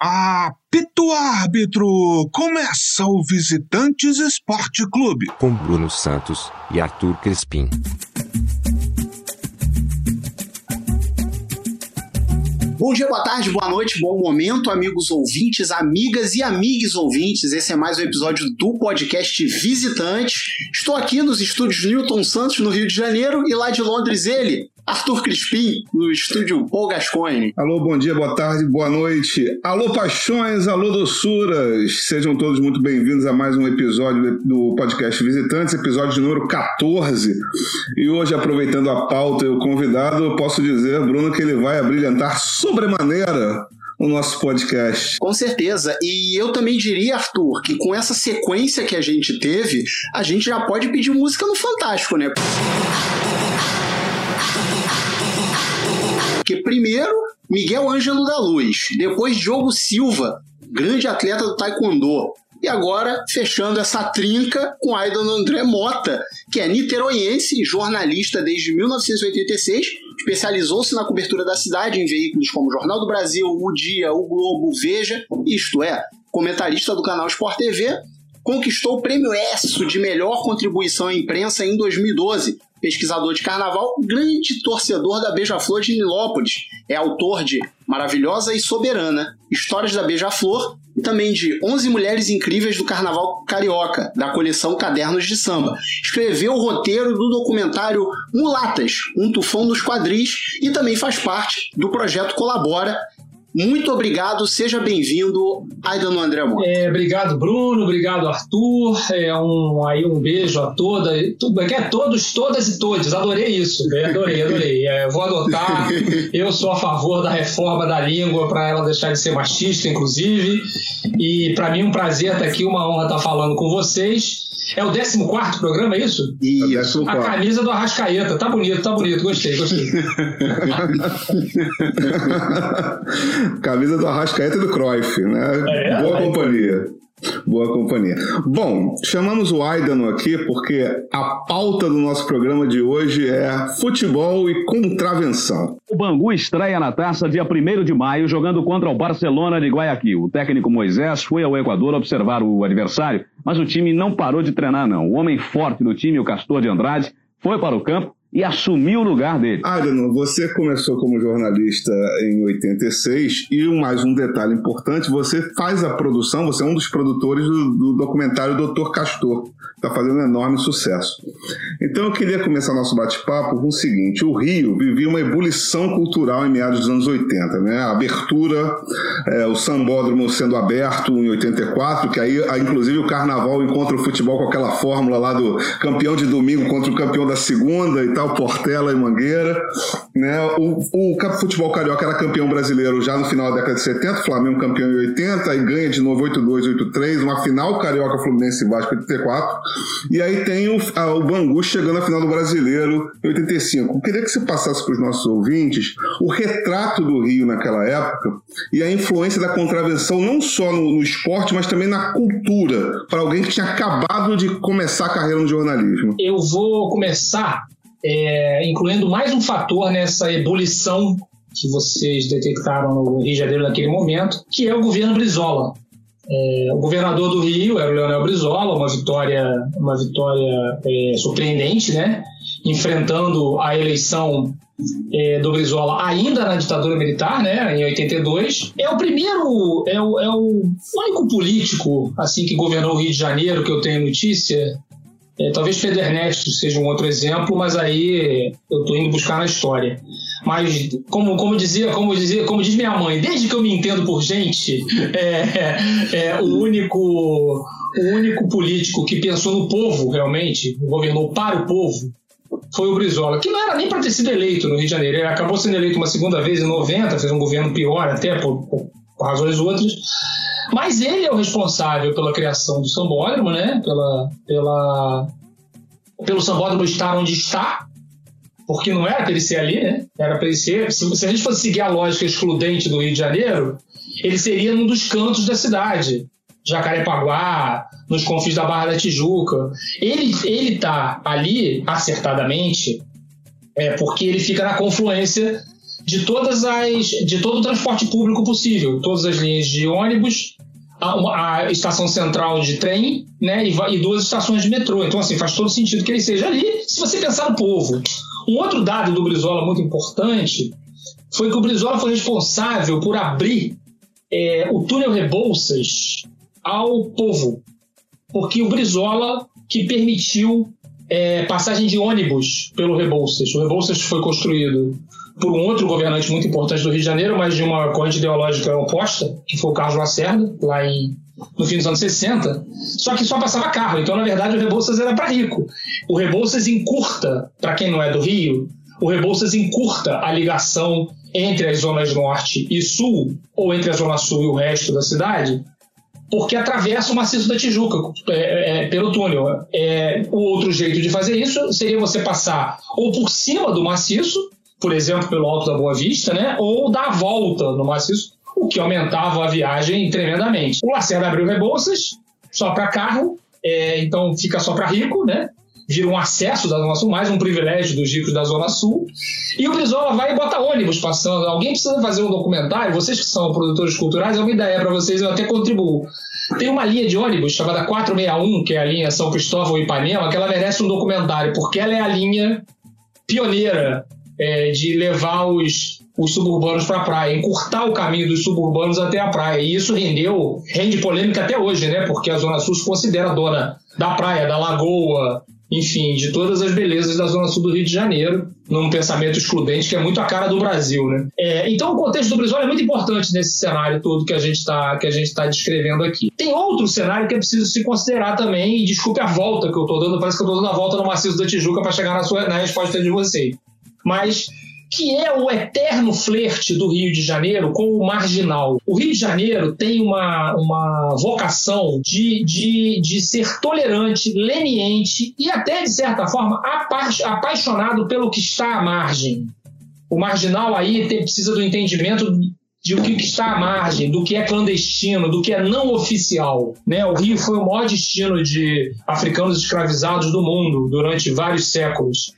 Apito árbitro! Começa o Visitantes Esporte Clube. Com Bruno Santos e Arthur Crespim. Bom dia, boa tarde, boa noite, bom momento, amigos ouvintes, amigas e amigos ouvintes. Esse é mais um episódio do podcast Visitante. Estou aqui nos estúdios Newton Santos, no Rio de Janeiro, e lá de Londres ele, Arthur Crispim, no estúdio Paul Gascoigne. Alô, bom dia, boa tarde, boa noite. Alô, paixões, alô, doçuras. Sejam todos muito bem-vindos a mais um episódio do podcast Visitantes, episódio número 14. E hoje, aproveitando a pauta e o convidado, eu posso dizer, Bruno, que ele vai abrilhantar sobremaneira o nosso podcast. Com certeza. E eu também diria, Arthur, que com essa sequência que a gente teve, a gente já pode pedir música no Fantástico, né? Porque primeiro, Miguel Ângelo da Luz, depois Diogo Silva, grande atleta do Taekwondo. E agora, fechando essa trinca com Aidan André Mota, que é niteroiense, jornalista desde 1986, especializou-se na cobertura da cidade em veículos como Jornal do Brasil, O Dia, O Globo, Veja, isto é, comentarista do canal Sport TV, conquistou o prêmio ESSO de melhor contribuição à imprensa em 2012, pesquisador de carnaval, grande torcedor da Beija-Flor de Nilópolis. É autor de Maravilhosa e Soberana, Histórias da Beija-Flor e também de 11 Mulheres Incríveis do Carnaval Carioca, da coleção Cadernos de Samba. Escreveu o roteiro do documentário Mulatas, um tufão nos quadris e também faz parte do projeto Colabora, muito obrigado, seja bem-vindo, Aidano André Mota. É, obrigado, Bruno, obrigado, Arthur. É um, aí um beijo a toda, tudo, é, todos, todas e todos. Adorei isso, é, adorei, adorei. É, vou adotar. Eu sou a favor da reforma da língua para ela deixar de ser machista, inclusive. E para mim é um prazer estar aqui, uma honra estar falando com vocês. É o 14 programa, é isso? Isso. A camisa do Arrascaeta. Tá bonito, tá bonito. Gostei, gostei. camisa do Arrascaeta e do Cruyff, né? É, Boa é. companhia. Boa companhia. Bom, chamamos o Aidano aqui porque a pauta do nosso programa de hoje é futebol e contravenção. O Bangu estreia na taça dia 1 de maio, jogando contra o Barcelona de Guayaquil. O técnico Moisés foi ao Equador observar o adversário, mas o time não parou de treinar, não. O homem forte do time, o Castor de Andrade, foi para o campo e assumiu o lugar dele. Adriano, você começou como jornalista em 86 e mais um detalhe importante, você faz a produção, você é um dos produtores do, do documentário Doutor Castor, está fazendo um enorme sucesso. Então eu queria começar nosso bate-papo com o seguinte, o Rio vivia uma ebulição cultural em meados dos anos 80, né? A abertura, é, o sambódromo sendo aberto em 84, que aí, inclusive o carnaval encontra o futebol com aquela fórmula lá do campeão de domingo contra o campeão da segunda e tal, Portela e Mangueira. Né? O, o futebol carioca era campeão brasileiro já no final da década de 70, Flamengo campeão em 80, aí ganha de novo 8-2, 8-3, uma final carioca Fluminense e Vasco em 84. E aí tem o, a, o Bangu chegando à final do brasileiro em 85. Eu queria que você passasse para os nossos ouvintes o retrato do Rio naquela época e a influência da contravenção não só no, no esporte, mas também na cultura, para alguém que tinha acabado de começar a carreira no jornalismo. Eu vou começar é, incluindo mais um fator nessa ebulição que vocês detectaram no Rio de Janeiro naquele momento, que é o governo Brizola. É, o governador do Rio era o Leonel Brizola, uma vitória, uma vitória é, surpreendente, né? enfrentando a eleição é, do Brizola ainda na ditadura militar, né, em 82. É o primeiro, é o, é o único político assim que governou o Rio de Janeiro que eu tenho notícia é, talvez Pedro Ernesto seja um outro exemplo, mas aí eu estou indo buscar na história. Mas como, como dizia, como dizia, como diz minha mãe, desde que eu me entendo por gente, é, é, o único o único político que pensou no povo realmente, governou para o povo, foi o Brizola, que não era nem para ter sido eleito no Rio de Janeiro. Ele acabou sendo eleito uma segunda vez em 90, fez um governo pior até por, por, por razões outras. Mas ele é o responsável pela criação do sambódromo, né? Pela, pela, pelo sambódromo estar onde está, porque não era para ele ser ali, né? Era para ele ser. Se, se a gente fosse seguir a lógica excludente do Rio de Janeiro, ele seria num dos cantos da cidade. Jacarepaguá, nos confins da Barra da Tijuca. Ele ele está ali acertadamente é porque ele fica na confluência de todas as de todo o transporte público possível, todas as linhas de ônibus, a, a estação central de trem, né, e, e, duas estações de metrô. Então assim faz todo sentido que ele seja ali. Se você pensar no povo, um outro dado do Brizola muito importante foi que o Brizola foi responsável por abrir é, o túnel Rebouças ao povo, porque o Brizola que permitiu é, passagem de ônibus pelo Rebouças. O Rebouças foi construído por um outro governante muito importante do Rio de Janeiro, mas de uma corrente ideológica oposta, que foi o Carlos Lacerda, lá em, no fim dos anos 60, só que só passava carro. Então, na verdade, o Rebouças era para rico. O Rebouças encurta, para quem não é do Rio, o Rebouças encurta a ligação entre as zonas norte e sul, ou entre a zona sul e o resto da cidade, porque atravessa o maciço da Tijuca é, é, pelo túnel. É, o outro jeito de fazer isso seria você passar ou por cima do maciço, por exemplo, pelo Alto da Boa Vista, né, ou dar a volta no maciço, o que aumentava a viagem tremendamente. O Lacerda abriu Rebouças só para carro, é, então fica só para rico, né? vira um acesso da Zona Sul, mais um privilégio dos ricos da Zona Sul. E o Brizola vai e bota ônibus passando. Alguém precisa fazer um documentário, vocês que são produtores culturais, é uma ideia para vocês, eu até contribuo. Tem uma linha de ônibus chamada 461, que é a linha São Cristóvão e Ipanema, que ela merece um documentário, porque ela é a linha pioneira é, de levar os, os suburbanos para a praia, encurtar o caminho dos suburbanos até a praia. E isso rendeu, rende polêmica até hoje, né? Porque a Zona Sul se considera dona da praia, da lagoa, enfim, de todas as belezas da Zona Sul do Rio de Janeiro, num pensamento excludente que é muito a cara do Brasil. Né? É, então, o contexto do Brizola é muito importante nesse cenário todo que a gente está tá descrevendo aqui. Tem outro cenário que é preciso se considerar também, e desculpe a volta que eu estou dando, parece que eu estou dando a volta no maciço da Tijuca para chegar na, sua, na resposta de vocês. Mas que é o eterno flerte do Rio de Janeiro com o marginal. O Rio de Janeiro tem uma, uma vocação de, de, de ser tolerante, leniente e até, de certa forma, apaixonado pelo que está à margem. O marginal aí precisa do entendimento de o que está à margem, do que é clandestino, do que é não oficial. Né? O Rio foi o maior destino de africanos escravizados do mundo durante vários séculos.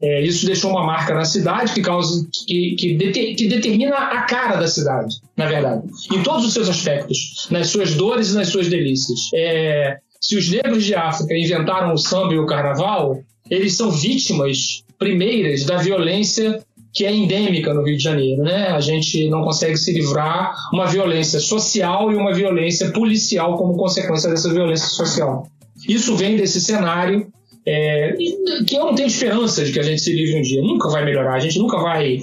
É, isso deixou uma marca na cidade que, causa, que, que, deter, que, determina a cara da cidade, na verdade, em todos os seus aspectos, nas suas dores e nas suas delícias. É, se os negros de África inventaram o samba e o carnaval, eles são vítimas primeiras da violência que é endêmica no Rio de Janeiro, né? A gente não consegue se livrar uma violência social e uma violência policial como consequência dessa violência social. Isso vem desse cenário é, que eu não tenho esperança de que a gente se livre um dia. Nunca vai melhorar. A gente nunca vai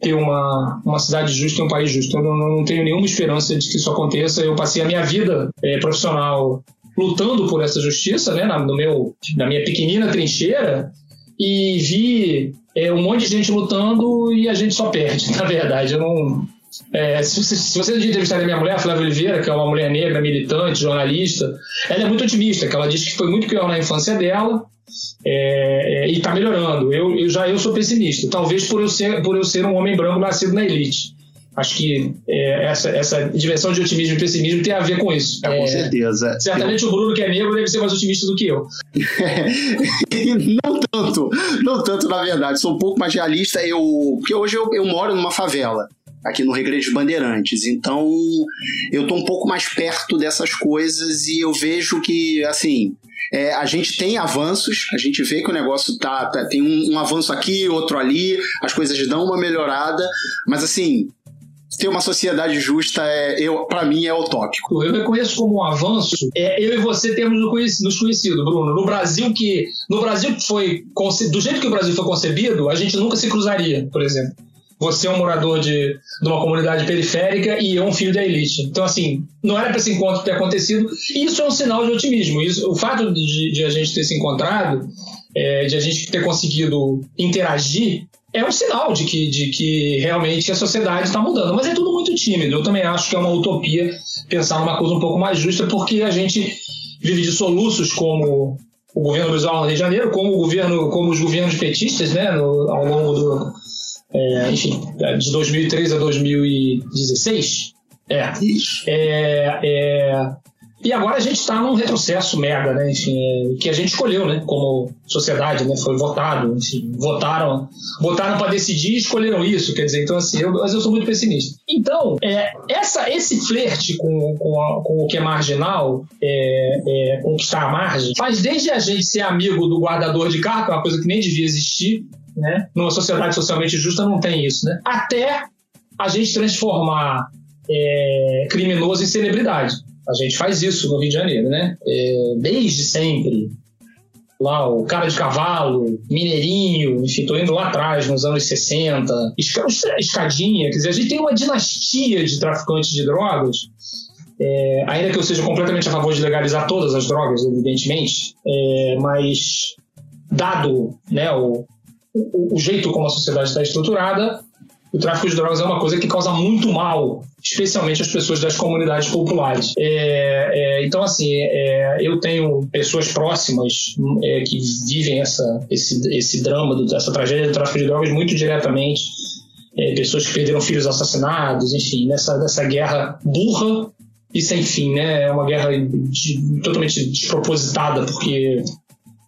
ter uma, uma cidade justa e um país justo. Eu não, não tenho nenhuma esperança de que isso aconteça. Eu passei a minha vida é, profissional lutando por essa justiça, né, na, no meu, na minha pequenina trincheira, e vi é, um monte de gente lutando e a gente só perde, na verdade. Eu não, é, se, você, se você entrevistar a minha mulher, Flávia Oliveira, que é uma mulher negra, militante, jornalista, ela é muito otimista, que ela diz que foi muito pior na infância dela é, é, e está melhorando. Eu, eu, já eu sou pessimista, talvez por eu ser, por eu ser um homem branco nascido na elite. Acho que é, essa, essa dimensão de otimismo e pessimismo tem a ver com isso. É, com certeza. Certamente eu... o Bruno, que é negro, deve ser mais otimista do que eu. não tanto, não tanto, na verdade. Sou um pouco mais realista. Eu, porque hoje eu, eu moro numa favela aqui no Regresso Bandeirantes. Então, eu tô um pouco mais perto dessas coisas e eu vejo que, assim, é, a gente tem avanços, a gente vê que o negócio tá, tá tem um, um, avanço aqui, outro ali, as coisas dão uma melhorada, mas assim, ter uma sociedade justa, é, eu, para mim, é utópico. Eu reconheço como um avanço. É, eu e você temos nos conhecido, Bruno. No Brasil que, no Brasil que foi do jeito que o Brasil foi concebido, a gente nunca se cruzaria, por exemplo. Você é um morador de, de uma comunidade periférica e eu um filho da elite. Então, assim, não era para esse encontro ter acontecido. E isso é um sinal de otimismo. Isso, o fato de, de a gente ter se encontrado, é, de a gente ter conseguido interagir, é um sinal de que, de que realmente a sociedade está mudando. Mas é tudo muito tímido. Eu também acho que é uma utopia pensar numa coisa um pouco mais justa, porque a gente vive de soluços como o governo Brizola no Rio de Janeiro, como o governo, como os governos petistas, né, no, ao longo do, é, enfim, de 2003 a 2016. É, é, é, E agora a gente está num retrocesso mega, né? Enfim, é, que a gente escolheu, né? Como sociedade, né? Foi votado, enfim, votaram, votaram para decidir e escolheram isso. Quer dizer, então assim, eu, mas eu sou muito pessimista. Então, é, essa, esse flerte com, com, a, com o que é marginal, é, é, conquistar a margem, faz desde a gente ser amigo do guardador de carro, que é uma coisa que nem devia existir, né? Numa sociedade socialmente justa não tem isso, né? Até a gente transformar é, criminoso em celebridade. A gente faz isso no Rio de Janeiro, né? É, desde sempre. Lá, o cara de cavalo, mineirinho, enfim, tô indo lá atrás, nos anos 60, escadinha, quer dizer, a gente tem uma dinastia de traficantes de drogas, é, ainda que eu seja completamente a favor de legalizar todas as drogas, evidentemente, é, mas dado né, o, o, o jeito como a sociedade está estruturada, o tráfico de drogas é uma coisa que causa muito mal, especialmente às pessoas das comunidades populares. É, é, então, assim, é, eu tenho pessoas próximas é, que vivem essa, esse, esse drama, do, essa tragédia do tráfico de drogas muito diretamente. É, pessoas que perderam filhos assassinados, enfim, nessa, nessa guerra burra e sem fim, né? É uma guerra de, totalmente despropositada, porque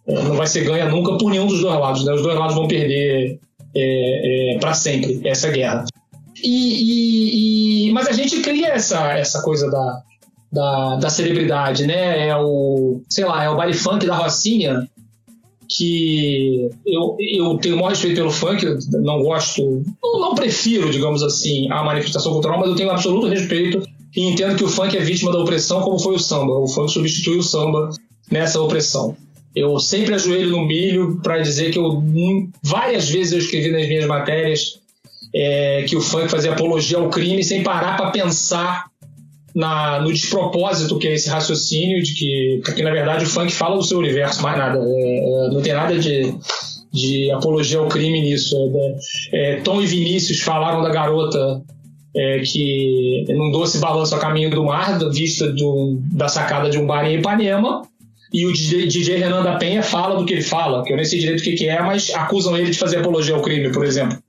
é, não vai ser ganha nunca por nenhum dos dois lados, né? Os dois lados vão perder é, é, para sempre essa guerra. E, e, e, mas a gente cria essa, essa coisa da, da, da, celebridade, né? É o, sei lá, é o baile funk da Rocinha, que eu, eu tenho o maior respeito pelo funk, eu não gosto, não, não prefiro, digamos assim, a manifestação cultural, mas eu tenho absoluto respeito e entendo que o funk é vítima da opressão, como foi o samba. O funk substitui o samba nessa opressão. Eu sempre ajoelho no milho para dizer que eu várias vezes eu escrevi nas minhas matérias é, que o funk fazia apologia ao crime sem parar para pensar na, no despropósito que é esse raciocínio de que, porque na verdade o funk fala do seu universo, mais nada. É, é, não tem nada de, de apologia ao crime nisso. É, é Tom e Vinícius falaram da garota é, que num doce balanço a caminho do mar, vista do, da sacada de um bar em Ipanema, e o DJ Renan da Penha fala do que ele fala, que eu nem sei direito o que, é, mas acusam ele de fazer apologia ao crime, por exemplo.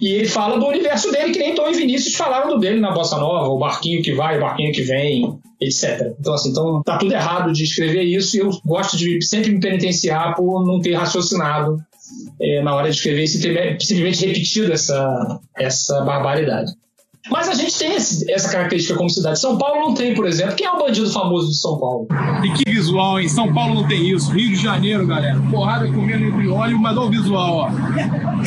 E ele fala do universo dele, que nem Tom e Vinícius falaram do dele na Bossa Nova, o barquinho que vai, o barquinho que vem, etc. Então, assim, então tá tudo errado de escrever isso e eu gosto de sempre me penitenciar por não ter raciocinado é, na hora de escrever e simplesmente repetido essa, essa barbaridade. Mas a gente tem esse, essa característica como cidade. São Paulo não tem, por exemplo. Quem é o bandido famoso de São Paulo? E que visual, hein? São Paulo não tem isso. Rio de Janeiro, galera. Porrada comendo entre óleo, mas olha o visual, ó.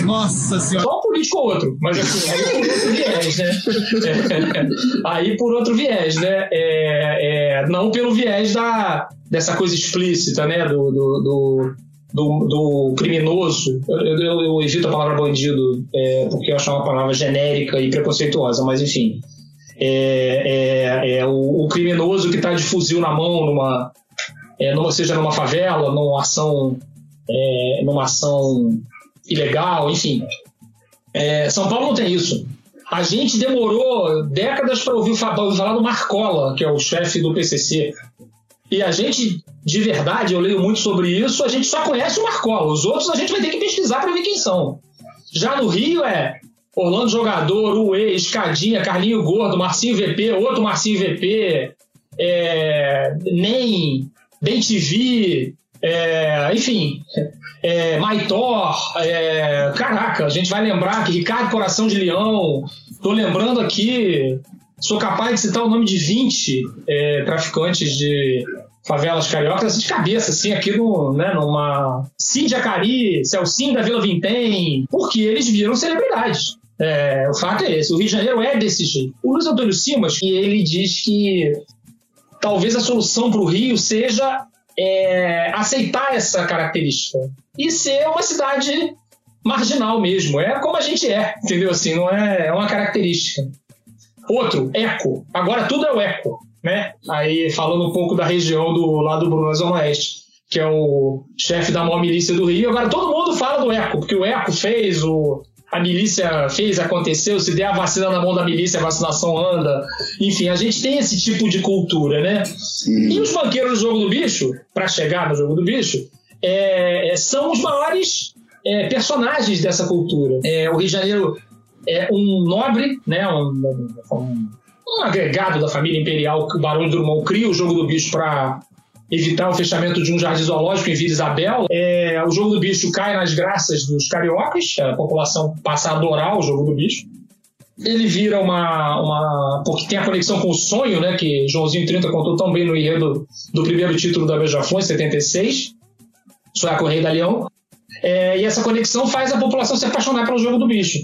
Nossa senhora. Só um político ou outro. Mas assim, aí por outro viés, né? É, aí por outro viés, né? É, é, não pelo viés da, dessa coisa explícita, né? do, do, do do, do criminoso, eu, eu, eu, evito a palavra bandido é, porque eu acho uma palavra genérica e preconceituosa, mas enfim. É, é, é o, o, criminoso que está de fuzil na mão, numa, é, numa, seja numa favela, numa ação, é, numa ação ilegal, enfim. São Paulo não tem isso. A gente demorou décadas para ouvir, ouvir falar do Marcola, que é o chefe do PCC. E a gente, de verdade, eu leio muito sobre isso, a gente só conhece o Marcola. Os outros a gente vai ter que pesquisar para ver quem são. Já no Rio é Orlando Jogador, Uê, Escadinha, Carlinho Gordo, Marcinho VP, outro Marcinho VP, é, NEM, Bem TV, é, enfim, é, Maitor, é, caraca, a gente vai lembrar que Ricardo Coração de Leão, tô lembrando aqui, sou capaz de citar o nome de 20 é, traficantes de favelas cariocas de cabeça, assim, aqui no, né, numa Cid Acari, Celcinho da Vila Vintém, porque eles viram celebridades. É, o fato é esse, o Rio de Janeiro é desse jeito. O Luiz Antônio Simas, ele diz que talvez a solução para o Rio seja é, aceitar essa característica e ser uma cidade marginal mesmo. É como a gente é, entendeu? Assim, não é, é uma característica. Outro, eco. Agora tudo é o eco, né? Aí falando um pouco da região do lado do Bruno Zona Oeste, que é o chefe da maior milícia do Rio. Agora todo mundo fala do eco, porque o eco fez, o, a milícia fez, aconteceu, se der a vacina na mão da milícia, a vacinação anda. Enfim, a gente tem esse tipo de cultura, né? Sim. E os banqueiros do jogo do bicho, para chegar no jogo do bicho, é, são os maiores é, personagens dessa cultura. É, o Rio de Janeiro é um nobre, né, um, um, um agregado da família imperial que o Barão de Drummond cria o jogo do bicho para evitar o fechamento de um jardim zoológico em Vila Isabel. É, o jogo do bicho cai nas graças dos cariocas, a população passa a adorar o jogo do bicho. Ele vira uma, uma. Porque tem a conexão com o sonho, né? Que Joãozinho 30 contou tão bem no enredo do primeiro título da Beija-Flor, em 76. Sonhar com o Rei da Leão. É, e essa conexão faz a população se apaixonar pelo jogo do bicho.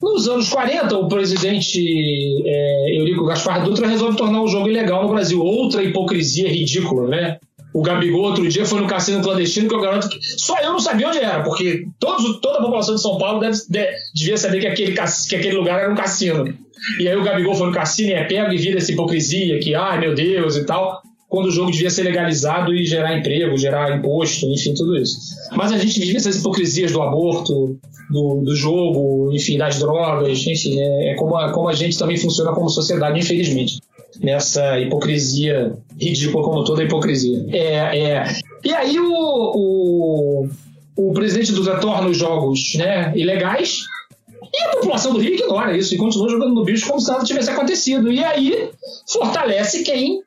Nos anos 40, o presidente é, Eurico Gaspar Dutra resolve tornar o jogo ilegal no Brasil. Outra hipocrisia ridícula, né? O Gabigol outro dia foi no cassino clandestino que eu garanto que só eu não sabia onde era, porque todos, toda a população de São Paulo deve, devia saber que aquele, que aquele lugar era um cassino. E aí o Gabigol foi no cassino e é pego e vira essa hipocrisia que, ai meu Deus e tal, quando o jogo devia ser legalizado e gerar emprego, gerar imposto, enfim, tudo isso. Mas a gente vive essas hipocrisias do aborto, do, do jogo, enfim, das drogas, enfim, é, é como, a, como a gente também funciona como sociedade, infelizmente. Nessa hipocrisia ridícula, como toda hipocrisia. É, é. E aí o, o, o presidente Duda torna os jogos né, ilegais e a população do Rio ignora isso e continua jogando no bicho como se nada tivesse acontecido. E aí fortalece quem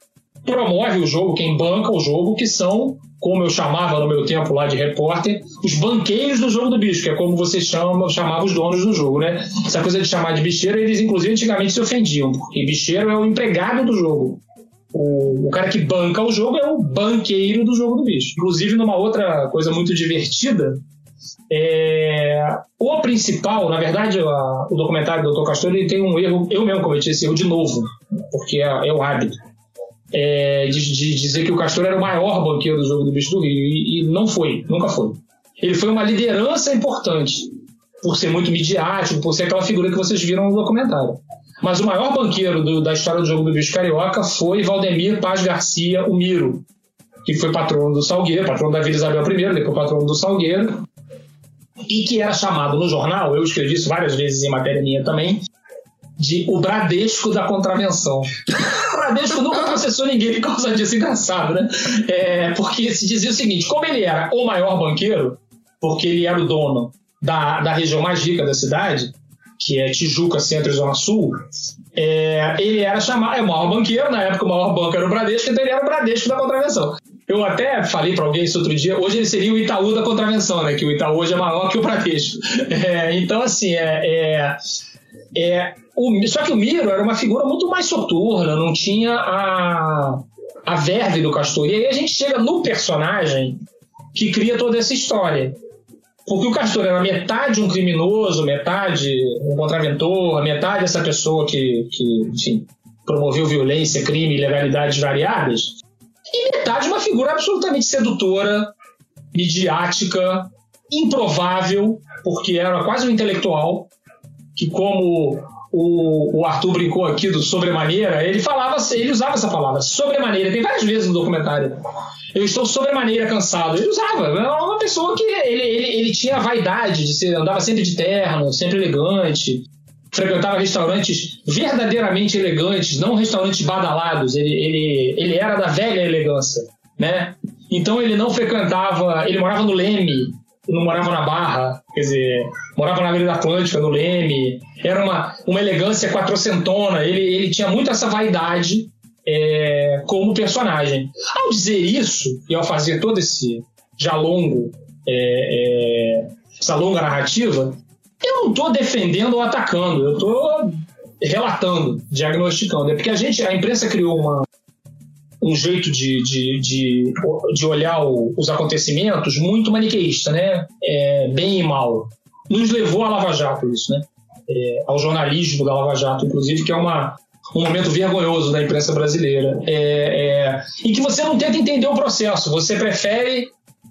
promove o jogo, quem banca o jogo, que são como eu chamava no meu tempo lá de repórter, os banqueiros do jogo do bicho, que é como você chama, chamava os donos do jogo, né? Essa coisa de chamar de bicheiro, eles inclusive antigamente se ofendiam, porque bicheiro é o empregado do jogo. O, o cara que banca o jogo é o banqueiro do jogo do bicho. Inclusive, numa outra coisa muito divertida, é, o principal, na verdade, a, o documentário do Dr. Castor ele tem um erro, eu mesmo cometi esse erro de novo, porque é, é o hábito é, de, de, dizer que o Castor era o maior banqueiro do jogo do Bicho do Rio. E, e, não foi, nunca foi. Ele foi uma liderança importante, por ser muito midiático, por ser aquela figura que vocês viram no documentário. Mas o maior banqueiro do, da história do jogo do Bicho Carioca foi Valdemir Paz Garcia, o Miro, que foi patrono do Salgueiro, patrono da Vila Isabel I, depois patrono do Salgueiro, e que era chamado no jornal, eu escrevi isso várias vezes em matéria minha também, de o Bradesco da contravenção. Bradesco nunca processou ninguém por causa disso, engraçado, né? É, porque se dizia o seguinte: como ele era o maior banqueiro, porque ele era o dono da, da região mais rica da cidade, que é Tijuca, Centro e Zona Sul, é, ele era chamado, é o maior banqueiro, na época o maior banco era o Bradesco, então ele era o Bradesco da contravenção. Eu até falei para alguém isso outro dia, hoje ele seria o Itaú da contravenção, né? Que o Itaú hoje é maior que o Bradesco. É, então, assim, é, é, é o, só que o Miro era uma figura muito mais soturna, não tinha a, a verve do Castor. E aí a gente chega no personagem que cria toda essa história. Porque o Castor era metade um criminoso, metade um contraventor, metade essa pessoa que, que enfim, promoveu violência, crime, ilegalidades variadas, e metade uma figura absolutamente sedutora, midiática, improvável, porque era quase um intelectual, que como o, o Arthur brincou aqui do sobremaneira, ele falava, ele usava essa palavra, sobremaneira, tem várias vezes no documentário. Eu estou sobremaneira cansado. Ele usava, era uma pessoa que ele, ele, ele tinha a vaidade de ser, andava sempre de terno, sempre elegante, frequentava restaurantes verdadeiramente elegantes, não restaurantes badalados. Ele, ele, ele era da velha elegância, né? Então ele não frequentava, ele morava no Leme, não morava na Barra, quer dizer, morava na Avenida Atlântica, no Leme, era uma, uma elegância quatrocentona, ele, ele tinha muito essa vaidade é, como personagem. Ao dizer isso, e ao fazer todo esse já longo, é, é, essa longa narrativa, eu não estou defendendo ou atacando, eu estou relatando, diagnosticando. É porque a gente, a imprensa criou uma, um jeito de, de, de, de olhar o, os acontecimentos muito maniqueísta, né? É, bem e mal. Nos levou a Lava Jato isso, né? É, ao jornalismo da Lava Jato, inclusive, que é uma, um momento vergonhoso da imprensa brasileira. É, é, em que você não tenta entender o processo, você prefere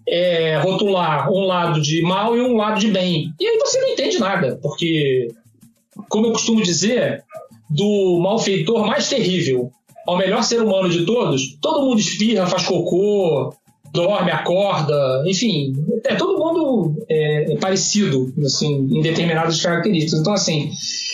é, rotular um lado de mal e um lado de bem. E aí você não entende nada, porque, como eu costumo dizer, do malfeitor mais terrível ao melhor ser humano de todos, todo mundo espirra, faz cocô, dorme, acorda, enfim, é todo mundo é, é parecido, assim, em determinadas características. Então, assim,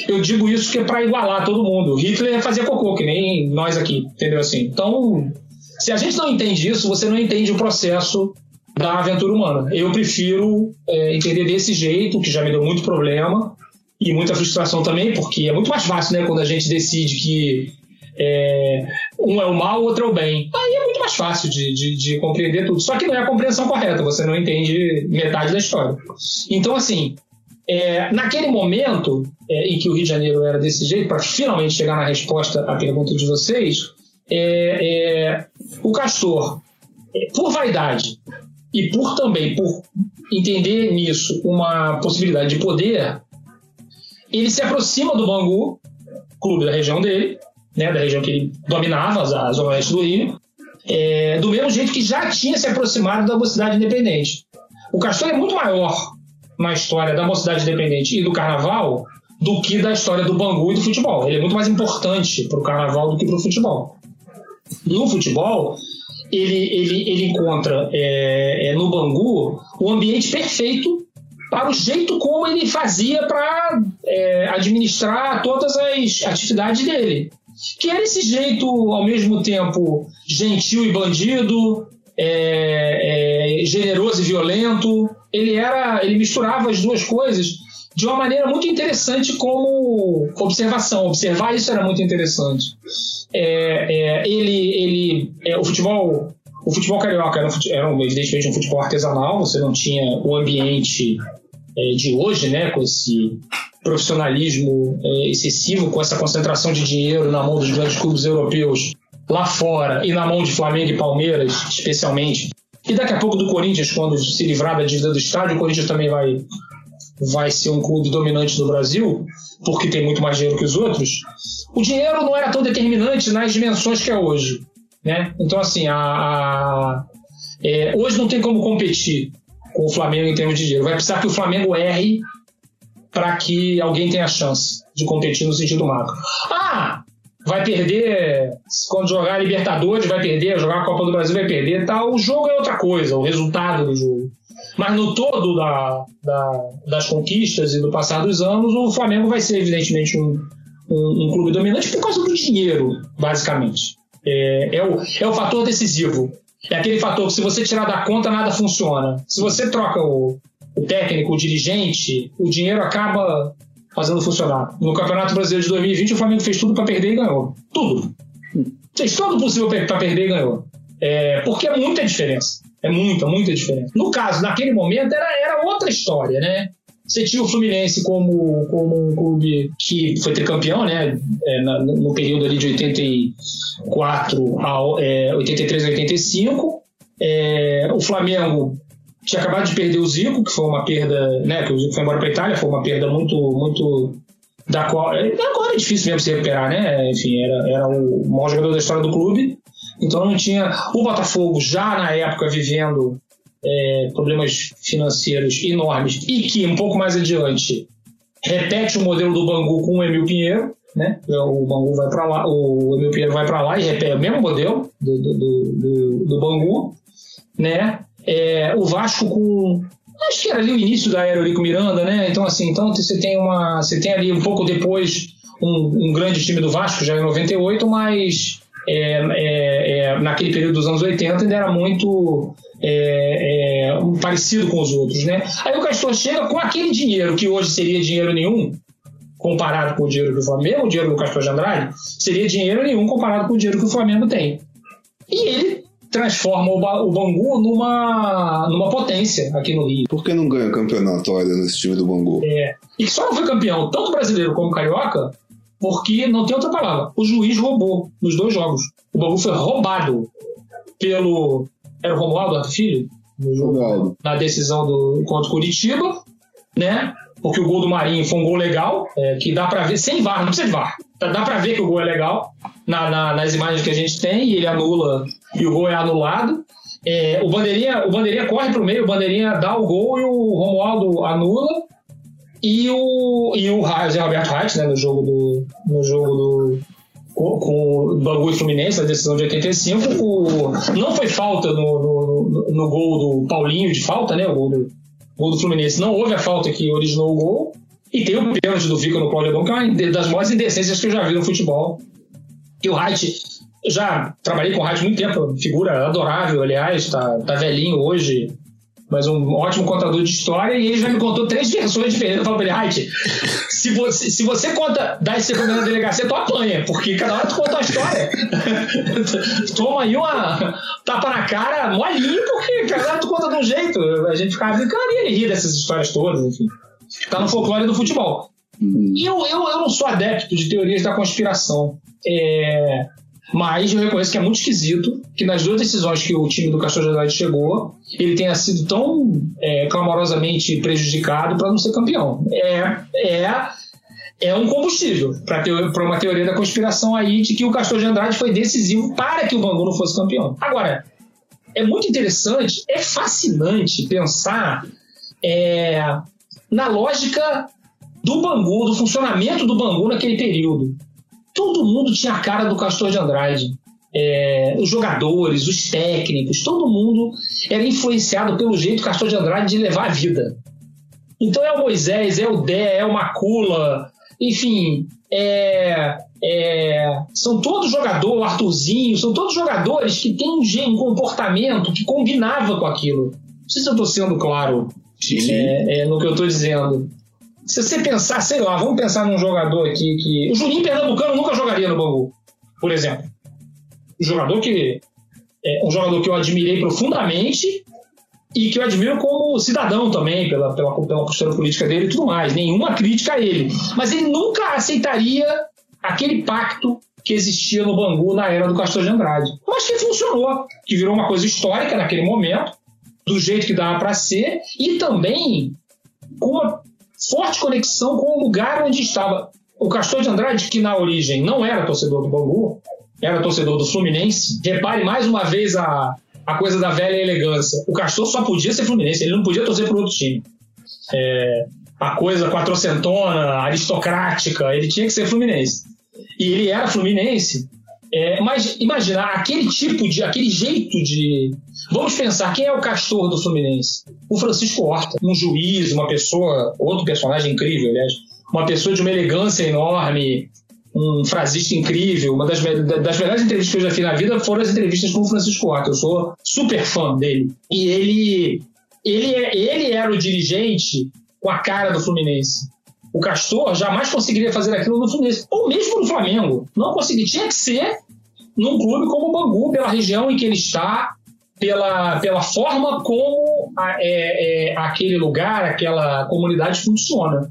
eu digo isso que é para igualar todo mundo. Hitler fazia cocô, que nem nós aqui, entendeu assim? Então, se a gente não entende isso, você não entende o processo da aventura humana. Eu prefiro é, entender desse jeito, que já me deu muito problema e muita frustração também, porque é muito mais fácil, né, quando a gente decide que é, um é o mal, o outro é o bem. Aí é muito mais fácil de, de, de, compreender tudo. Só que não é a compreensão correta, você não entende metade da história. Então, assim, é, naquele momento é, em que o Rio de Janeiro era desse jeito, para finalmente chegar na resposta à pergunta de vocês, é, é o Castor, é, por vaidade e por também por entender nisso uma possibilidade de poder, ele se aproxima do Bangu, clube da região dele, né, da região que dominava, a zona oeste do Rio, é, do mesmo jeito que já tinha se aproximado da Mocidade Independente. O Castor é muito maior na história da Mocidade Independente e do Carnaval do que da história do Bangu e do futebol. Ele é muito mais importante para o Carnaval do que para o futebol. No futebol, ele, ele, ele encontra é, é, no Bangu o ambiente perfeito para o jeito como ele fazia para é, administrar todas as atividades dele. Que era esse jeito, ao mesmo tempo, gentil e bandido, é, é, generoso e violento. Ele era, ele misturava as duas coisas de uma maneira muito interessante como observação. Observar isso era muito interessante. É, é, ele, ele, é, o futebol, o futebol carioca era, era evidentemente um futebol artesanal. Você não tinha o ambiente é, de hoje, né, com esse profissionalismo é, excessivo, com essa concentração de dinheiro na mão dos grandes clubes europeus lá fora e na mão de Flamengo e Palmeiras, especialmente. E daqui a pouco do Corinthians, quando se livrar da dívida do estádio, o Corinthians também vai, vai ser um clube dominante do Brasil, porque tem muito mais dinheiro que os outros. O dinheiro não era tão determinante nas dimensões que é hoje. Né? Então, assim, a, a é, hoje não tem como competir com o Flamengo em termos de dinheiro. Vai precisar que o Flamengo erre para que alguém tenha chance de competir no sentido macro. Ah, vai perder quando jogar Libertadores, vai perder, jogar a Copa do Brasil vai perder, tal. O jogo é outra coisa, o resultado do jogo. Mas no todo da, da, das conquistas e do passar dos anos, o Flamengo vai ser evidentemente um, um, um clube dominante por causa do dinheiro, basicamente. É, é, o, é o fator decisivo. É aquele fator que se você tirar da conta, nada funciona. Se você troca o, o técnico, o dirigente, o dinheiro acaba fazendo funcionar. No Campeonato Brasileiro de 2020, o Flamengo fez tudo para perder e ganhou. Tudo. Fez todo o possível para perder e ganhou. É, porque é muita diferença. É muita, muita diferença. No caso, naquele momento, era, era outra história, né? Você tinha o Fluminense como, como um clube que foi tricampeão, né? É, na, no período ali de 84 a é, 83 a 85. É, o Flamengo tinha acabado de perder o Zico, que foi uma perda, né? Que o Zico foi embora para Itália, foi uma perda muito, muito da qual agora é difícil mesmo se recuperar, né? Enfim, era, era o maior jogador da história do clube. Então não tinha o Botafogo já na época vivendo é, problemas financeiros enormes e que, um pouco mais adiante, repete o modelo do Bangu com o Emil Pinheiro, né? O Bangu vai para lá, o Emil Pinheiro vai para lá e repete o mesmo modelo do, do, do, do Bangu, né? É, o Vasco com acho que era ali o início da era Eurico Miranda, né? Então assim, então você tem uma, você tem ali um pouco depois um, um grande time do Vasco já em 98, mas é, é, é, naquele período dos anos 80 ainda era muito é, é, parecido com os outros, né? Aí o Castor chega com aquele dinheiro que hoje seria dinheiro nenhum, comparado com o dinheiro do Flamengo, o dinheiro do Castor de Andrade, seria dinheiro nenhum comparado com o dinheiro que o Flamengo tem. E ele transforma o, Bangu numa, numa potência aqui no Rio. Por que não ganha campeonato, olha, nesse time do Bangu? É. E que só não foi campeão, tanto brasileiro como carioca, porque não tem outra palavra. O juiz roubou nos dois jogos. O Bangu foi roubado pelo era o Romualdo Filho, no jogo, na decisão do contra o Curitiba, né? Porque o gol do Marinho foi um gol legal, é, que dá para ver, sem VAR, não precisa de VAR. Dá para ver que o gol é legal na, na, nas imagens que a gente tem, e ele anula, e o gol é anulado. É, o, bandeirinha, o Bandeirinha corre para o meio, o Bandeirinha dá o gol e o Romualdo anula. E o, e o Zé Roberto Reis, né, no jogo do, no jogo do, com, o Bangu e Fluminense, na decisão de 85, o, não foi falta no, no, no, gol do Paulinho de falta, né? O gol do, gol do Fluminense. Não houve a falta que originou o gol. E tem o pênalti do Vico no Cláudio Adão, que é uma das maiores indecências que eu já vi no futebol. E o Reit, já trabalhei com o Reit há muito tempo, figura adorável, aliás, tá, tá velhinho hoje, mas um ótimo contador de história, e ele já me contou três versões diferentes. Eu falo pra ele, se você, se você conta, dá esse na delegacia, tu apanha, porque cada hora tu conta uma história. Toma aí uma tapa na cara molinho, porque cada hora tu conta de um jeito. A gente ficava brincando e ele ri dessas histórias todas, enfim. Tá no folclore do futebol. E eu, eu, eu não sou adepto de teorias da conspiração. É, mas eu reconheço que é muito esquisito que nas duas decisões que o time do Castor de Andrade chegou, ele tenha sido tão é, clamorosamente prejudicado para não ser campeão. É, é, é um combustível para uma teoria da conspiração aí de que o Castor de Andrade foi decisivo para que o Bangu não fosse campeão. Agora, é muito interessante, é fascinante pensar é, na lógica do Bangu, do funcionamento do Bangu naquele período todo mundo tinha a cara do Castor de Andrade. É, os jogadores, os técnicos, todo mundo era influenciado pelo jeito do Castor de Andrade de levar a vida. Então é o Moisés, é o Dé, é o Macula, enfim, é, é, são todos jogadores, o Arthurzinho, são todos jogadores que têm um, um comportamento que combinava com aquilo. Não sei se eu estou sendo claro é, é, no que eu estou dizendo. Se você pensar, sei lá, vamos pensar num jogador aqui que. O Juninho Pernambucano nunca jogaria no Bangu, por exemplo. Um jogador que. É um jogador que eu admirei profundamente e que eu admiro como cidadão também, pela, pela, pela postura política dele e tudo mais. Nenhuma crítica a ele. Mas ele nunca aceitaria aquele pacto que existia no Bangu na era do Castor de Andrade. Mas que funcionou, que virou uma coisa histórica naquele momento, do jeito que dava para ser, e também com uma forte conexão com o lugar onde estava. O Castor de Andrade, que na origem não era torcedor do Bangu, era torcedor do Fluminense. Repare mais uma vez a, a coisa da velha elegância. O Castor só podia ser Fluminense, ele não podia torcer para outro time. É, a coisa quatrocentona, aristocrática, ele tinha que ser Fluminense. E ele era Fluminense. É, mas imagina, aquele tipo de, aquele jeito de, Vamos pensar, quem é o castor do Fluminense? O Francisco Horta, um juiz, uma pessoa, outro personagem incrível, aliás, uma pessoa de uma elegância enorme, um frasista incrível. Uma das, das melhores entrevistas que eu já fiz na vida foram as entrevistas com o Francisco Horta. Eu sou super fã dele. E ele, ele, é, ele era o dirigente com a cara do Fluminense. O Castor jamais conseguiria fazer aquilo no Fluminense, ou mesmo no Flamengo. Não conseguiria. Tinha que ser num clube como o Bangu, pela região em que ele está, pela, pela forma como a, é, é, aquele lugar, aquela comunidade funciona.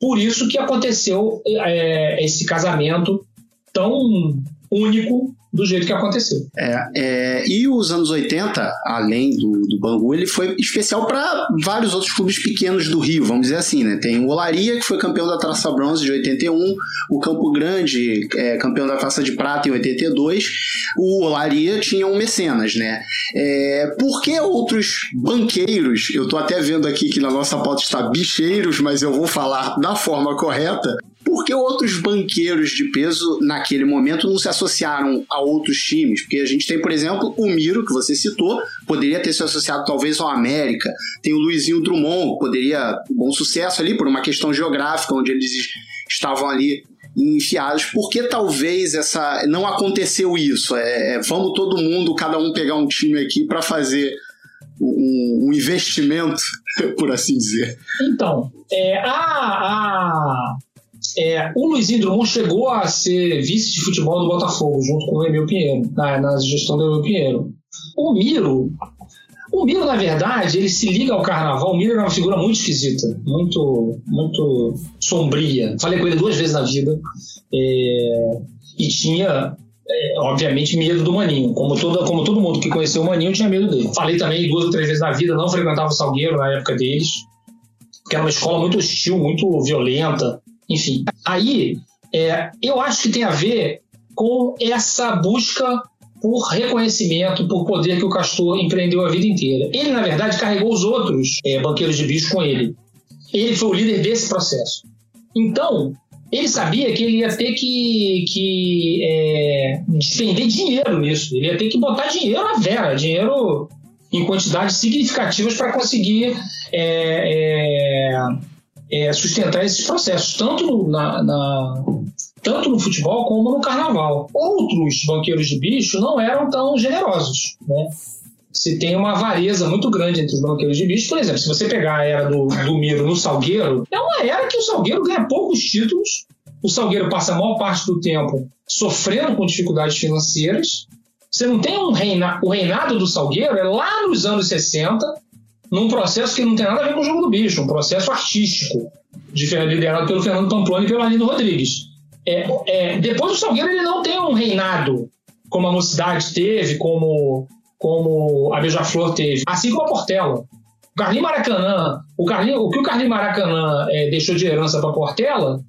Por isso que aconteceu é, esse casamento tão único do jeito que aconteceu. É, é, e os anos 80, além do, do Bangu, ele foi especial para vários outros clubes pequenos do Rio, vamos dizer assim, né? Tem o Olaria, que foi campeão da Taça Bronze de 81, o Campo Grande, é, campeão da Taça de Prata em 82. O Olaria tinha um mecenas, né? É, por que outros banqueiros, eu tô até vendo aqui que na nossa pauta está bicheiros, mas eu vou falar da forma correta, porque outros banqueiros de peso naquele momento não se associaram a outros times? Porque a gente tem, por exemplo, o Miro, que você citou, poderia ter se associado talvez ao América. Tem o Luizinho Drummond, poderia bom sucesso ali por uma questão geográfica, onde eles estavam ali enfiados. Por que talvez essa não aconteceu isso? É, é vamos todo mundo, cada um pegar um time aqui para fazer um, um, investimento, por assim dizer. Então, é, a, a, é, o Luizinho Drummond chegou a ser vice de futebol do Botafogo, junto com o Emil Pinheiro, na, na gestão do Emil Pinheiro. O Miro, o Miro, na verdade, ele se liga ao carnaval. O Miro era uma figura muito esquisita, muito, muito sombria. Falei com ele duas vezes na vida é, e tinha, é, obviamente, medo do Maninho. Como todo, como todo mundo que conheceu o Maninho tinha medo dele. Falei também duas ou três vezes na vida, não frequentava o Salgueiro na época deles, que era uma escola muito hostil, muito violenta. Enfim, aí é, eu acho que tem a ver com essa busca por reconhecimento, por poder que o Castor empreendeu a vida inteira. Ele, na verdade, carregou os outros é, banqueiros de bicho com ele. Ele foi o líder desse processo. Então, ele sabia que ele ia ter que, que é, despender dinheiro nisso. Ele ia ter que botar dinheiro na vera, dinheiro em quantidades significativas para conseguir é, é sustentar esses processos, tanto no, na, na, tanto no futebol como no carnaval. Outros banqueiros de bicho não eram tão generosos. Né? se tem uma avareza muito grande entre os banqueiros de bicho. Por exemplo, se você pegar a era do, do Miro no Salgueiro, é uma era que o Salgueiro ganha poucos títulos. O Salgueiro passa a maior parte do tempo sofrendo com dificuldades financeiras. Você não tem um reinado. O reinado do Salgueiro é lá nos anos 60, num processo que não tem nada a ver com o jogo do bicho, um processo artístico, liderado pelo Fernando Pamplona e pelo Arlindo Rodrigues. É, é, depois do Salgueiro ele não tem um reinado como a Mocidade teve, como como a Beija-Flor teve, assim como a Portela. O Carlinho Maracanã, o, Carlinho, o que o Carlinho Maracanã é, deixou de herança para a Portela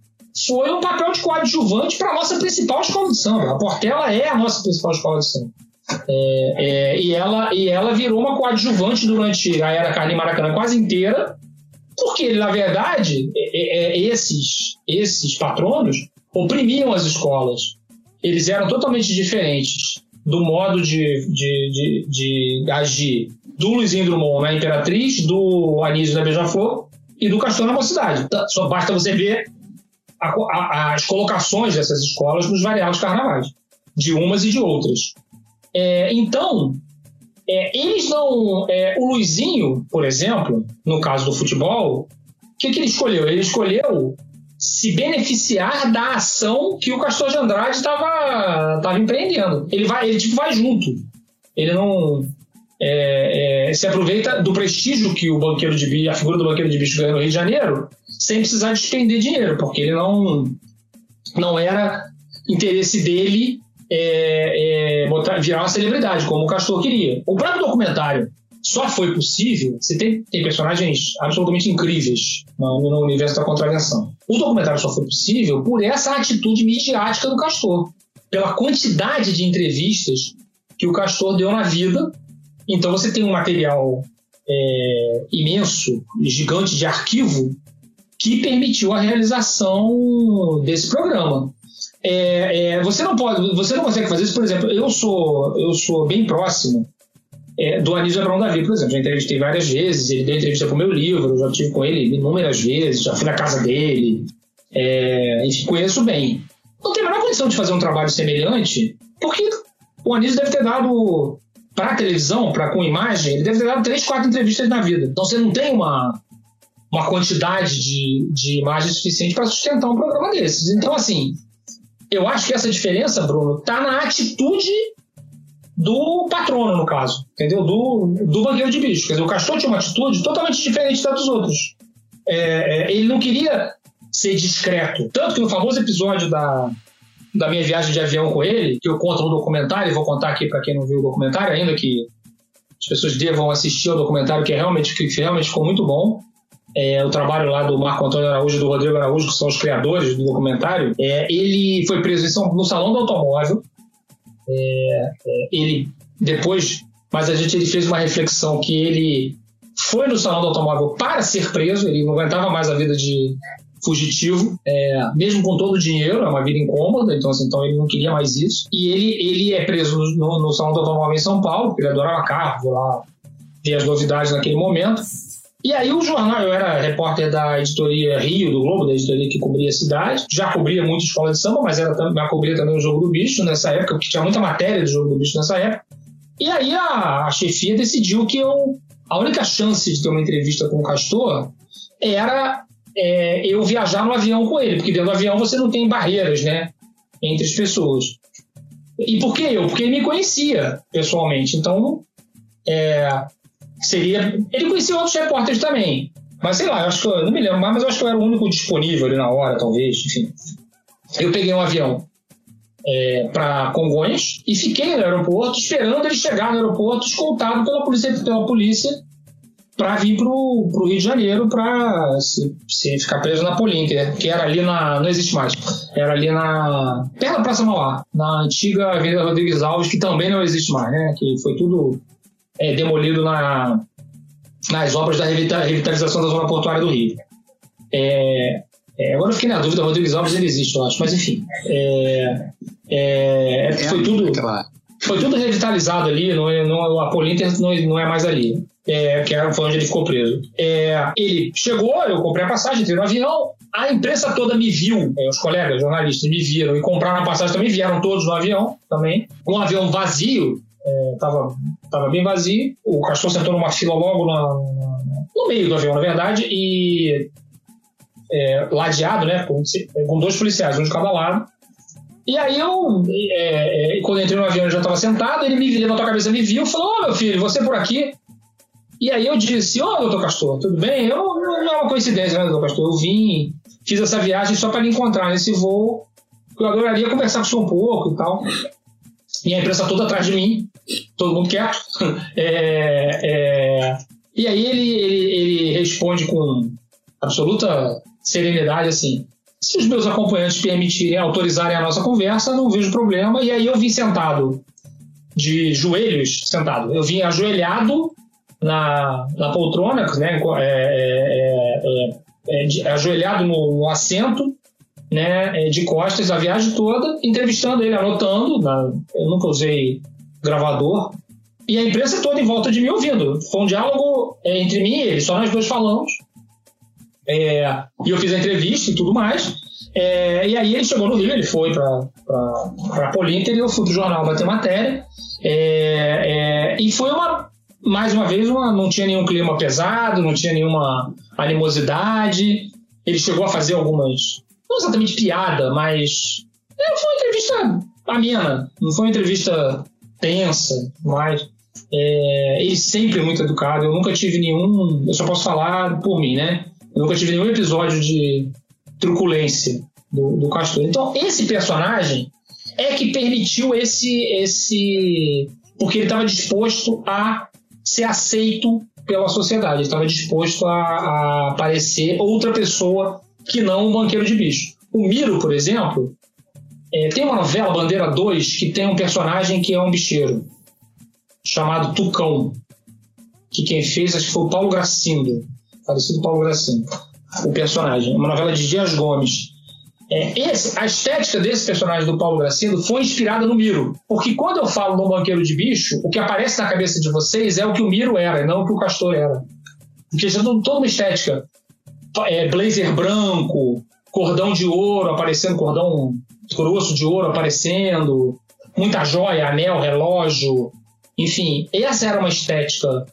foi um papel de coadjuvante para a nossa principal escola de samba. A Portela é a nossa principal escola de samba. É, é, e, ela, e ela virou uma coadjuvante durante a era Carlinho Maracanã quase inteira, porque, na verdade, é, é, esses, esses patronos oprimiam as escolas. Eles eram totalmente diferentes do modo de, de, de, de agir do Luizinho Drummond na Imperatriz, do Anísio da Beija-Flor e do Castor na Mocidade. Então, só basta você ver a, a, as colocações dessas escolas nos variados carnavais, de umas e de outras. É, então, é, eles não. É, o Luizinho, por exemplo, no caso do futebol, o que, que ele escolheu? Ele escolheu se beneficiar da ação que o Castor de Andrade estava empreendendo. Ele vai, ele tipo vai junto. Ele não é, é, se aproveita do prestígio que o banqueiro de bicho, a figura do banqueiro de bicho ganhou no Rio de Janeiro, sem precisar despender dinheiro, porque ele não não era interesse dele é, é botar, virar uma celebridade, como o Castor queria. O próprio documentário só foi possível. Você tem, tem personagens absolutamente incríveis no, no, universo da contravenção. O documentário só foi possível por essa atitude midiática do Castor, pela quantidade de entrevistas que o Castor deu na vida. Então você tem um material é, imenso, gigante de arquivo que permitiu a realização desse programa. É, é, você não pode, você não consegue fazer isso. Por exemplo, eu sou eu sou bem próximo é, do Anísio Abrão Davi, por exemplo. Já entrevistei várias vezes, ele deu entrevista para o meu livro, já tive com ele inúmeras vezes, já fui na casa dele, é, enfim, conheço bem. Não tem a menor condição de fazer um trabalho semelhante, porque o Anísio deve ter dado para televisão, para com imagem, ele deve ter dado três, quatro entrevistas na vida. Então você não tem uma, uma quantidade de, de imagem suficiente para sustentar um programa desses. Então, assim, eu acho que essa diferença, Bruno, está na atitude do patrono, no caso, entendeu? Do, do banqueiro de bicho. Quer dizer, o Castor tinha uma atitude totalmente diferente da dos outros. É, é, ele não queria ser discreto. Tanto que no famoso episódio da, da minha viagem de avião com ele, que eu conto no documentário, e vou contar aqui para quem não viu o documentário ainda, que as pessoas devam assistir ao documentário, que, é realmente, que realmente ficou muito bom. É, o trabalho lá do Marco Antônio Araújo e do Rodrigo Araújo, que são os criadores do documentário, é, ele foi preso no Salão do Automóvel, é, é, ele depois, mas a gente ele fez uma reflexão que ele foi no salão do automóvel para ser preso, ele não aguentava mais a vida de fugitivo, é, mesmo com todo o dinheiro, é uma vida incômoda, então, assim, então ele não queria mais isso. E ele, ele é preso no, no salão do automóvel em São Paulo, porque ele adorava carro, lá ver as novidades naquele momento. E aí o jornal, eu era repórter da editoria Rio, do Globo, da editoria que cobria a cidade, já cobria muito escola de samba, mas era, já cobria também o Jogo do Bicho nessa época, porque tinha muita matéria do Jogo do Bicho nessa época. E aí a, a chefia decidiu que eu, a única chance de ter uma entrevista com o Castor era é, eu viajar no avião com ele, porque dentro do avião você não tem barreiras, né, entre as pessoas. E por que eu? Porque ele me conhecia pessoalmente, então é, seria. Ele conhecia outros repórteres também. Mas sei lá, acho que eu não me lembro mais, mas eu acho que eu era o único disponível ali na hora, talvez, enfim. Eu peguei um avião é, para Congonhas e fiquei no aeroporto esperando ele chegar no aeroporto, escoltado pela polícia, pela polícia para vir para o Rio de Janeiro para se, se, ficar preso na Polinker, que era ali na. não existe mais. Era ali na. perto da Praça Mauá, na antiga Avenida Rodrigues Alves, que também não existe mais, né? Que foi tudo é, demolido na, nas obras da revitalização da zona portuária do Rio. É, é, agora eu fiquei na dúvida, Rodrigues Alves ele existe, eu acho, mas enfim. É, é, é foi tudo. Foi tudo revitalizado ali, não não, a Polinter não, não é mais ali. É, que era, foi onde ele ficou preso. É, ele chegou, eu comprei a passagem, entrei no avião, a imprensa toda me viu, é, os colegas jornalistas me viram e compraram a passagem também, vieram todos no avião também. Um avião vazio, é, tava, bem vazio. O Castor sentou numa fila logo na, no meio do avião, na verdade, e é, ladeado, né, com, com, dois policiais, um de cada lado. E aí eu, é, é quando entrei no avião, ele já estava sentado, ele me levantou a cabeça, me viu, falou, oh, meu filho, você por aqui? E aí eu disse, ô oh, doutor Castor, tudo bem? Eu, não é uma coincidência, né, doutor Castor? Eu vim, fiz essa viagem só para lhe encontrar nesse voo, eu adoraria conversar com o senhor um pouco e tal. E a imprensa toda atrás de mim, todo mundo quieto. É, é, e aí ele, ele, ele responde com absoluta serenidade assim: se os meus acompanhantes permitirem, autorizarem a nossa conversa, não vejo problema. E aí eu vim sentado, de joelhos sentado. Eu vim ajoelhado na, na poltrona, né, é, é, é, é ajoelhado no, no assento, né, de costas a viagem toda, entrevistando ele, anotando. Na, eu nunca usei gravador. E a imprensa toda em volta de mim ouvindo. Foi um diálogo entre mim e ele, só nós dois falamos. É, e eu fiz a entrevista e tudo mais. É, e aí ele chegou no Rio, ele foi para Polinter e eu fui para o jornal bater matéria. É, é, e foi uma, mais uma vez, uma, não tinha nenhum clima pesado, não tinha nenhuma animosidade. Ele chegou a fazer algumas, não exatamente piada, mas é, foi uma entrevista amena, não foi uma entrevista tensa, mas é, ele sempre é muito educado. Eu nunca tive nenhum, eu só posso falar por mim, né? Eu nunca tive nenhum episódio de truculência do, do Castor. Então, esse personagem é que permitiu esse. esse porque ele estava disposto a ser aceito pela sociedade, ele estava disposto a, a parecer outra pessoa que não um banqueiro de bicho. O Miro, por exemplo, é, tem uma novela, Bandeira 2, que tem um personagem que é um bicheiro, chamado Tucão, que quem fez acho que foi o Paulo Gracindo falecido Paulo Gracinho, o personagem. Uma novela de Dias Gomes. É, esse, a estética desse personagem do Paulo Gracindo foi inspirada no Miro. Porque quando eu falo no Banqueiro de Bicho, o que aparece na cabeça de vocês é o que o Miro era, e não o que o Castor era. Porque já toda uma estética. É, blazer branco, cordão de ouro aparecendo, cordão grosso de ouro aparecendo, muita joia, anel, relógio. Enfim, essa era uma estética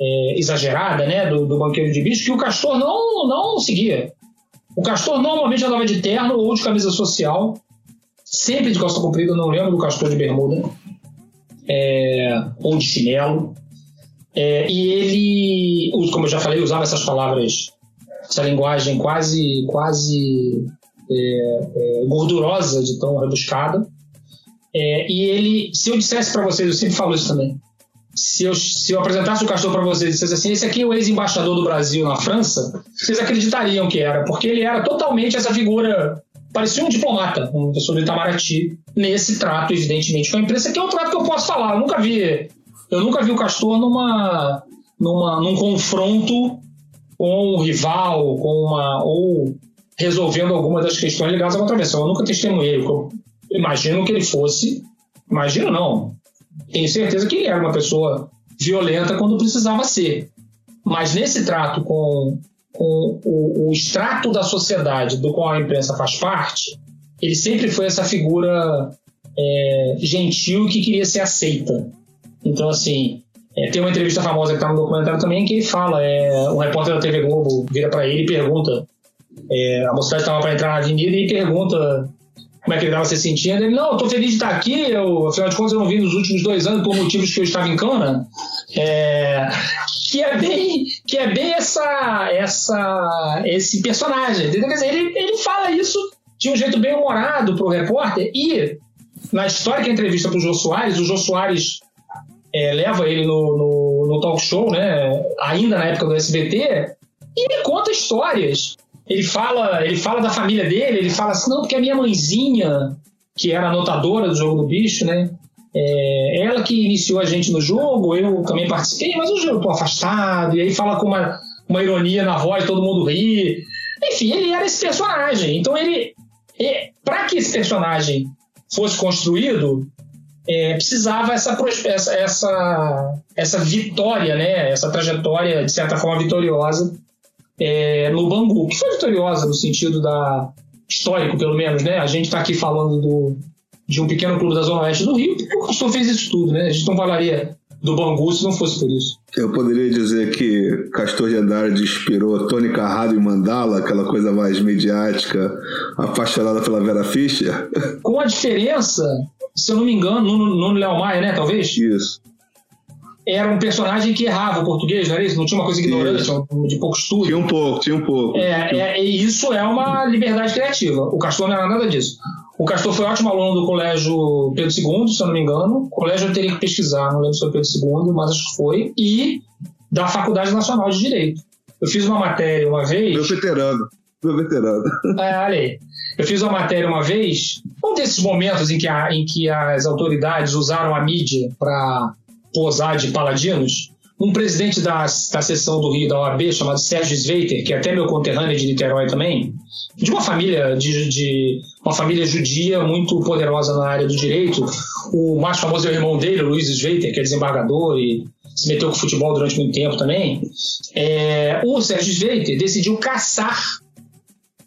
é, exagerada né, do, do banqueiro de bicho que o Castor não, não seguia. O Castor normalmente andava de terno ou de camisa social, sempre de calça comprida, não lembro do Castor de bermuda, é, ou de chinelo. É, e ele, como eu já falei, usava essas palavras, essa linguagem quase, quase é, é, gordurosa de tão rebuscada. É, e ele, se eu dissesse para vocês, eu sempre falo isso também, se eu, se eu apresentasse o Castor para vocês e dissesse assim, esse aqui é o ex-embaixador do Brasil na França, vocês acreditariam que era, porque ele era totalmente essa figura, parecia um diplomata, um pessoa do Itamaraty, nesse trato, evidentemente, com a imprensa, que é um trato que eu posso falar. Eu nunca vi, eu nunca vi o Castor numa, numa, num confronto com um rival, com uma, ou resolvendo alguma das questões ligadas à contravenção. Eu nunca testemunhei, eu imagino que ele fosse, imagino não, tenho certeza que ele era uma pessoa violenta quando precisava ser. Mas nesse trato com, com o, o extrato da sociedade do qual a imprensa faz parte, ele sempre foi essa figura é, gentil que queria ser aceita. Então, assim, é, tem uma entrevista famosa que está no documentário também que ele fala: é, um repórter da TV Globo vira para ele e pergunta. É, a mocidade estava para entrar na avenida e pergunta como é que ele estava se sentindo. Ele, não, tô feliz de estar aqui, eu, afinal de contas eu não vim nos últimos dois anos por motivos que eu estava em cana. É, que é bem, que é bem essa, essa, esse personagem. Quer dizer, ele, ele fala isso de um jeito bem humorado pro repórter e na história que entrevista pro Jô Soares, o Jô Soares é, leva ele no, no, no talk show, né, ainda na época do SBT, e ele conta histórias ele fala, ele fala da família dele, ele fala assim, não, porque a minha mãezinha, que era anotadora do jogo do bicho, né? É, ela que iniciou a gente no jogo, eu também participei, mas hoje eu tô afastado, e aí fala com uma, uma ironia na voz, todo mundo ri. Enfim, ele era esse personagem. Então ele. É, para que esse personagem fosse construído, é, precisava essa, essa, essa vitória, né? essa trajetória, de certa forma, vitoriosa é, no Bangu, que foi vitoriosa no sentido da histórico, pelo menos, né? A gente está aqui falando do, de um pequeno clube da Zona Oeste do Rio, porque o Castor fez isso tudo, né? A gente não falaria do Bangu se não fosse por isso. Eu poderia dizer que Castor de Andrade inspirou Tony Carrado e Mandala, aquela coisa mais mediática, apaixonada pela Vera Fischer? Com a diferença, se eu não me engano, no, no Léo Maia, né, talvez? Isso. Era um personagem que errava o português, não era isso? Não tinha uma coisa ignorante, de pouco estudo. Tinha um pouco, tinha um pouco. É, é, e isso é uma liberdade criativa. O Castor não era nada disso. O Castor foi ótimo aluno do colégio Pedro II, se eu não me engano. O colégio eu teria que pesquisar, não lembro se foi Pedro II, mas acho que foi. E da Faculdade Nacional de Direito. Eu fiz uma matéria uma vez. Meu veterano. Meu veterano. É, olha aí. Eu fiz uma matéria uma vez, um desses momentos em que, a, em que as autoridades usaram a mídia para posar de paladinos. Um presidente da, da seção do Rio da OAB, chamado Sérgio Sveiter, que é até meu conterrâneo de Niterói também, de uma família de, de, uma família judia muito poderosa na área do direito. O mais famoso é o irmão dele, o Luiz Sveiter, que é desembargador e se meteu com futebol durante muito tempo também. É, o Sérgio Sveiter decidiu caçar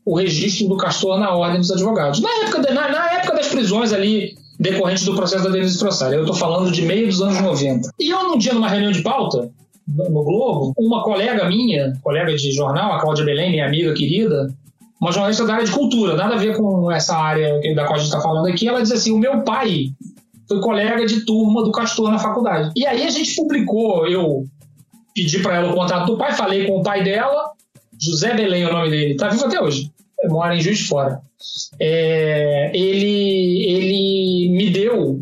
o registro do Castor na ordem dos advogados. Na época, na, na época das prisões ali decorrentes do processo da Denise Trossard. Eu estou falando de meio dos anos 90. E eu, num dia, numa reunião de pauta, no Globo, uma colega minha, colega de jornal, a Cláudia Belém, minha amiga querida, uma jornalista da área de cultura, nada a ver com essa área da qual a gente está falando aqui, ela diz assim: o meu pai foi colega de turma do Castor na faculdade. E aí a gente publicou, eu pedi para ela o contato do pai, falei com o pai dela, José Belém é o nome dele, tá vivo até hoje, mora em Juiz de Fora. É, ele, ele me deu,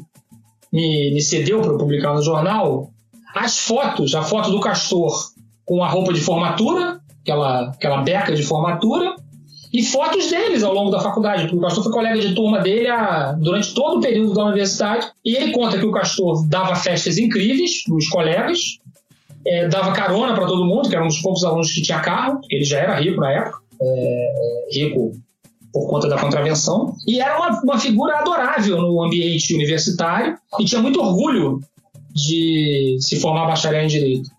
me, me cedeu para publicar no jornal as fotos, a foto do Castor com a roupa de formatura, aquela, aquela beca de formatura, e fotos deles ao longo da faculdade, porque o Castor foi colega de turma dele a, durante todo o período da universidade. E ele conta que o Castor dava festas incríveis nos colegas, é, dava carona para todo mundo, que era um dos poucos alunos que tinha carro, ele já era rico na época, é, rico por conta da contravenção, e era uma, uma figura adorável no ambiente universitário e tinha muito orgulho de se formar bacharel em direito.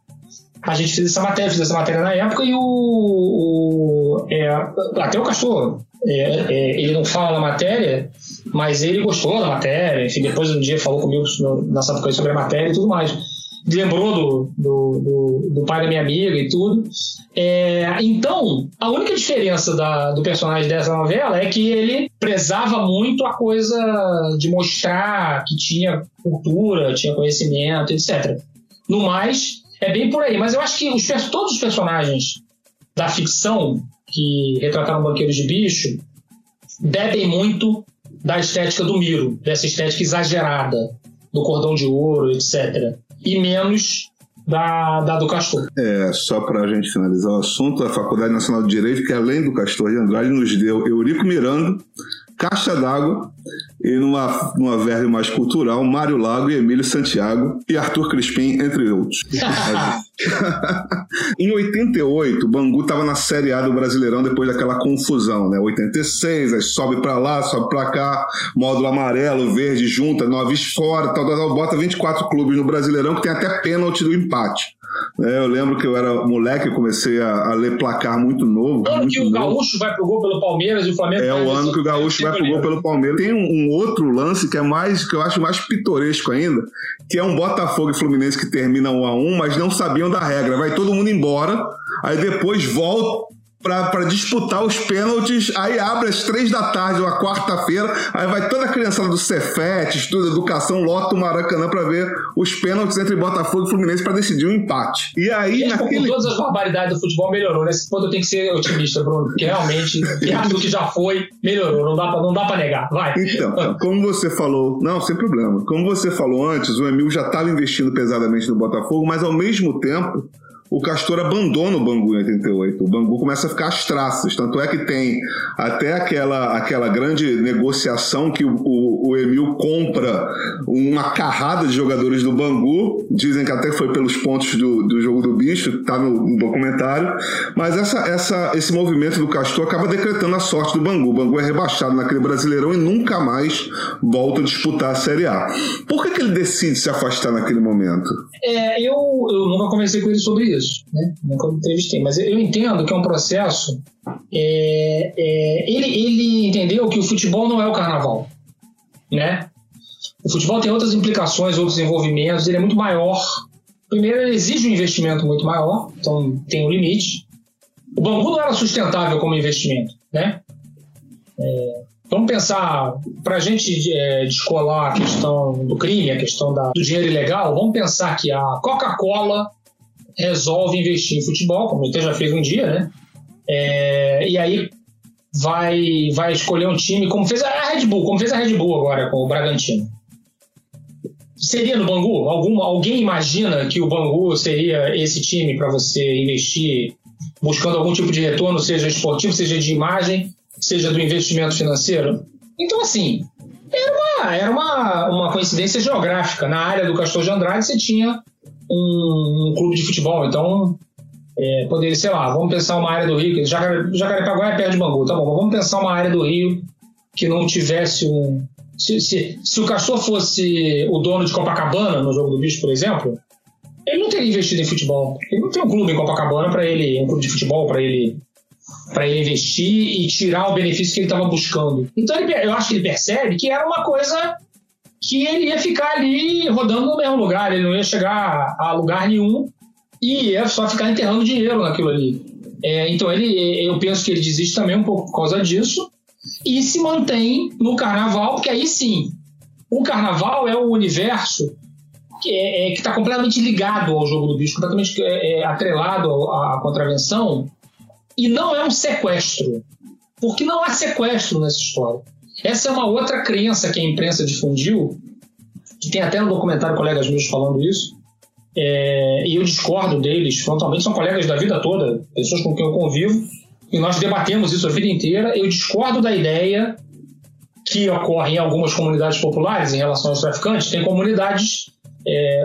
A gente fez essa matéria, fez essa matéria na época e o, o é, até o Castor, é, é, ele não fala na matéria, mas ele gostou da matéria, enfim, depois um dia falou comigo na época sobre a matéria e tudo mais lembrou do, do, do, do, pai da minha amiga e tudo. É, então, a única diferença da, do personagem dessa novela é que ele prezava muito a coisa de mostrar que tinha cultura, tinha conhecimento, etc. No mais, é bem por aí. Mas eu acho que os, todos os personagens da ficção que retrataram banqueiros de bicho bebem muito da estética do Miro, dessa estética exagerada, do cordão de ouro, etc e menos da, da do Castor. É, só para a gente finalizar o assunto, a Faculdade Nacional de Direito, que além do Castor de Andrade, nos deu Eurico Miranda, Caixa d'Água e numa, numa verve mais cultural, Mário Lago e Emílio Santiago e Arthur Crispim, entre outros. em 88, o Bangu estava na Série A do Brasileirão depois daquela confusão, né? 86, aí sobe para lá, sobe para cá, módulo amarelo, verde, junta, nove fora, tal, tal, tal, bota 24 clubes no Brasileirão que tem até pênalti do empate. É, eu lembro que eu era moleque, eu comecei a, a ler placar muito novo. O ano que o novo. Gaúcho vai pro gol pelo Palmeiras e o Flamengo É o ano que o Gaúcho vai pro gol pelo Palmeiras. Tem um, um, outro lance que é mais, que eu acho mais pitoresco ainda, que é um Botafogo e Fluminense que termina 1 a 1 mas não sabiam da regra. Vai todo mundo embora, aí depois volta para disputar os pênaltis. Aí abre às três da tarde, uma quarta-feira. Aí vai toda a criançada do Cefet, estuda educação, lota o Maracanã para ver os pênaltis entre Botafogo e Fluminense para decidir o um empate. E aí, naquele. Com todas as barbaridades do futebol melhorou. Nesse ponto eu tenho que ser otimista, Bruno, porque realmente, do que já foi, melhorou. Não dá pra, não dá pra negar. Vai. Então, como você falou, não, sem problema. Como você falou antes, o Emil já estava investindo pesadamente no Botafogo, mas ao mesmo tempo o Castor abandona o Bangu em 88. O Bangu começa a ficar às traças. Tanto é que tem até aquela, aquela grande negociação que o, o, o Emil compra uma carrada de jogadores do Bangu. Dizem que até foi pelos pontos do, do jogo do bicho, tá no, no documentário. Mas essa, essa, esse movimento do Castor acaba decretando a sorte do Bangu. O Bangu é rebaixado naquele Brasileirão e nunca mais volta a disputar a Série A. Por que, que ele decide se afastar naquele momento? É, eu, eu nunca conversei com ele sobre isso isso, né? Nunca entrevistei, mas eu entendo que é um processo. É, é, ele, ele entendeu que o futebol não é o carnaval. né? O futebol tem outras implicações, outros envolvimentos, ele é muito maior. Primeiro, ele exige um investimento muito maior, então tem um limite. O Bangu não era sustentável como investimento, né? É, vamos pensar, para a gente é, descolar a questão do crime, a questão da, do dinheiro ilegal, vamos pensar que a Coca-Cola resolve investir em futebol, como até já fez um dia, né? É, e aí vai, vai escolher um time, como fez a Red Bull, como fez a Red Bull agora com o Bragantino. Seria no Bangu? Algum, alguém imagina que o Bangu seria esse time para você investir buscando algum tipo de retorno, seja esportivo, seja de imagem, seja do investimento financeiro? Então, assim, era uma, era uma, uma coincidência geográfica. Na área do Castor de Andrade, você tinha um, um clube de futebol. Então, é, poderia, sei lá, vamos pensar uma área do Rio, Jacare, Jacarepaguá é perto de Bangu, tá bom, vamos pensar uma área do Rio que não tivesse um. Se, se, se o Castor fosse o dono de Copacabana, no jogo do bicho, por exemplo, ele não teria investido em futebol. Ele não tem um clube em Copacabana para ele, um clube de futebol para ele para ele investir e tirar o benefício que ele estava buscando. Então ele, eu acho que ele percebe que era uma coisa que ele ia ficar ali rodando no mesmo lugar, ele não ia chegar a lugar nenhum e ia só ficar enterrando dinheiro naquilo ali. É, então ele, eu penso que ele desiste também um pouco por causa disso e se mantém no carnaval, porque aí sim, o carnaval é um universo que é, é está completamente ligado ao jogo do bicho, completamente é, é, atrelado à, à contravenção e não é um sequestro, porque não há sequestro nessa história. Essa é uma outra crença que a imprensa difundiu, que tem até no documentário colegas meus falando isso, é, e eu discordo deles frontalmente, são colegas da vida toda, pessoas com quem eu convivo, e nós debatemos isso a vida inteira. Eu discordo da ideia que ocorre em algumas comunidades populares em relação aos traficantes. Tem comunidades, é,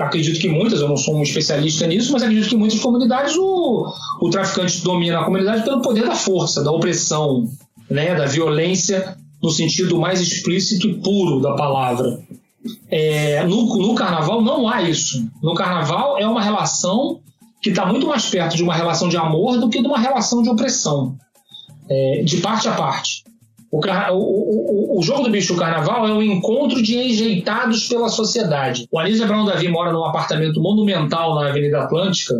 acredito que muitas, eu não sou um especialista nisso, mas acredito que muitas comunidades o, o traficante domina a comunidade pelo poder da força, da opressão, né, da violência no sentido mais explícito e puro da palavra. É, no, no carnaval não há isso. No carnaval é uma relação que está muito mais perto de uma relação de amor do que de uma relação de opressão, é, de parte a parte. O, o, o, o, jogo do bicho carnaval é um encontro de enjeitados pela sociedade. O Anísio Abraão Davi mora num apartamento monumental na Avenida Atlântica,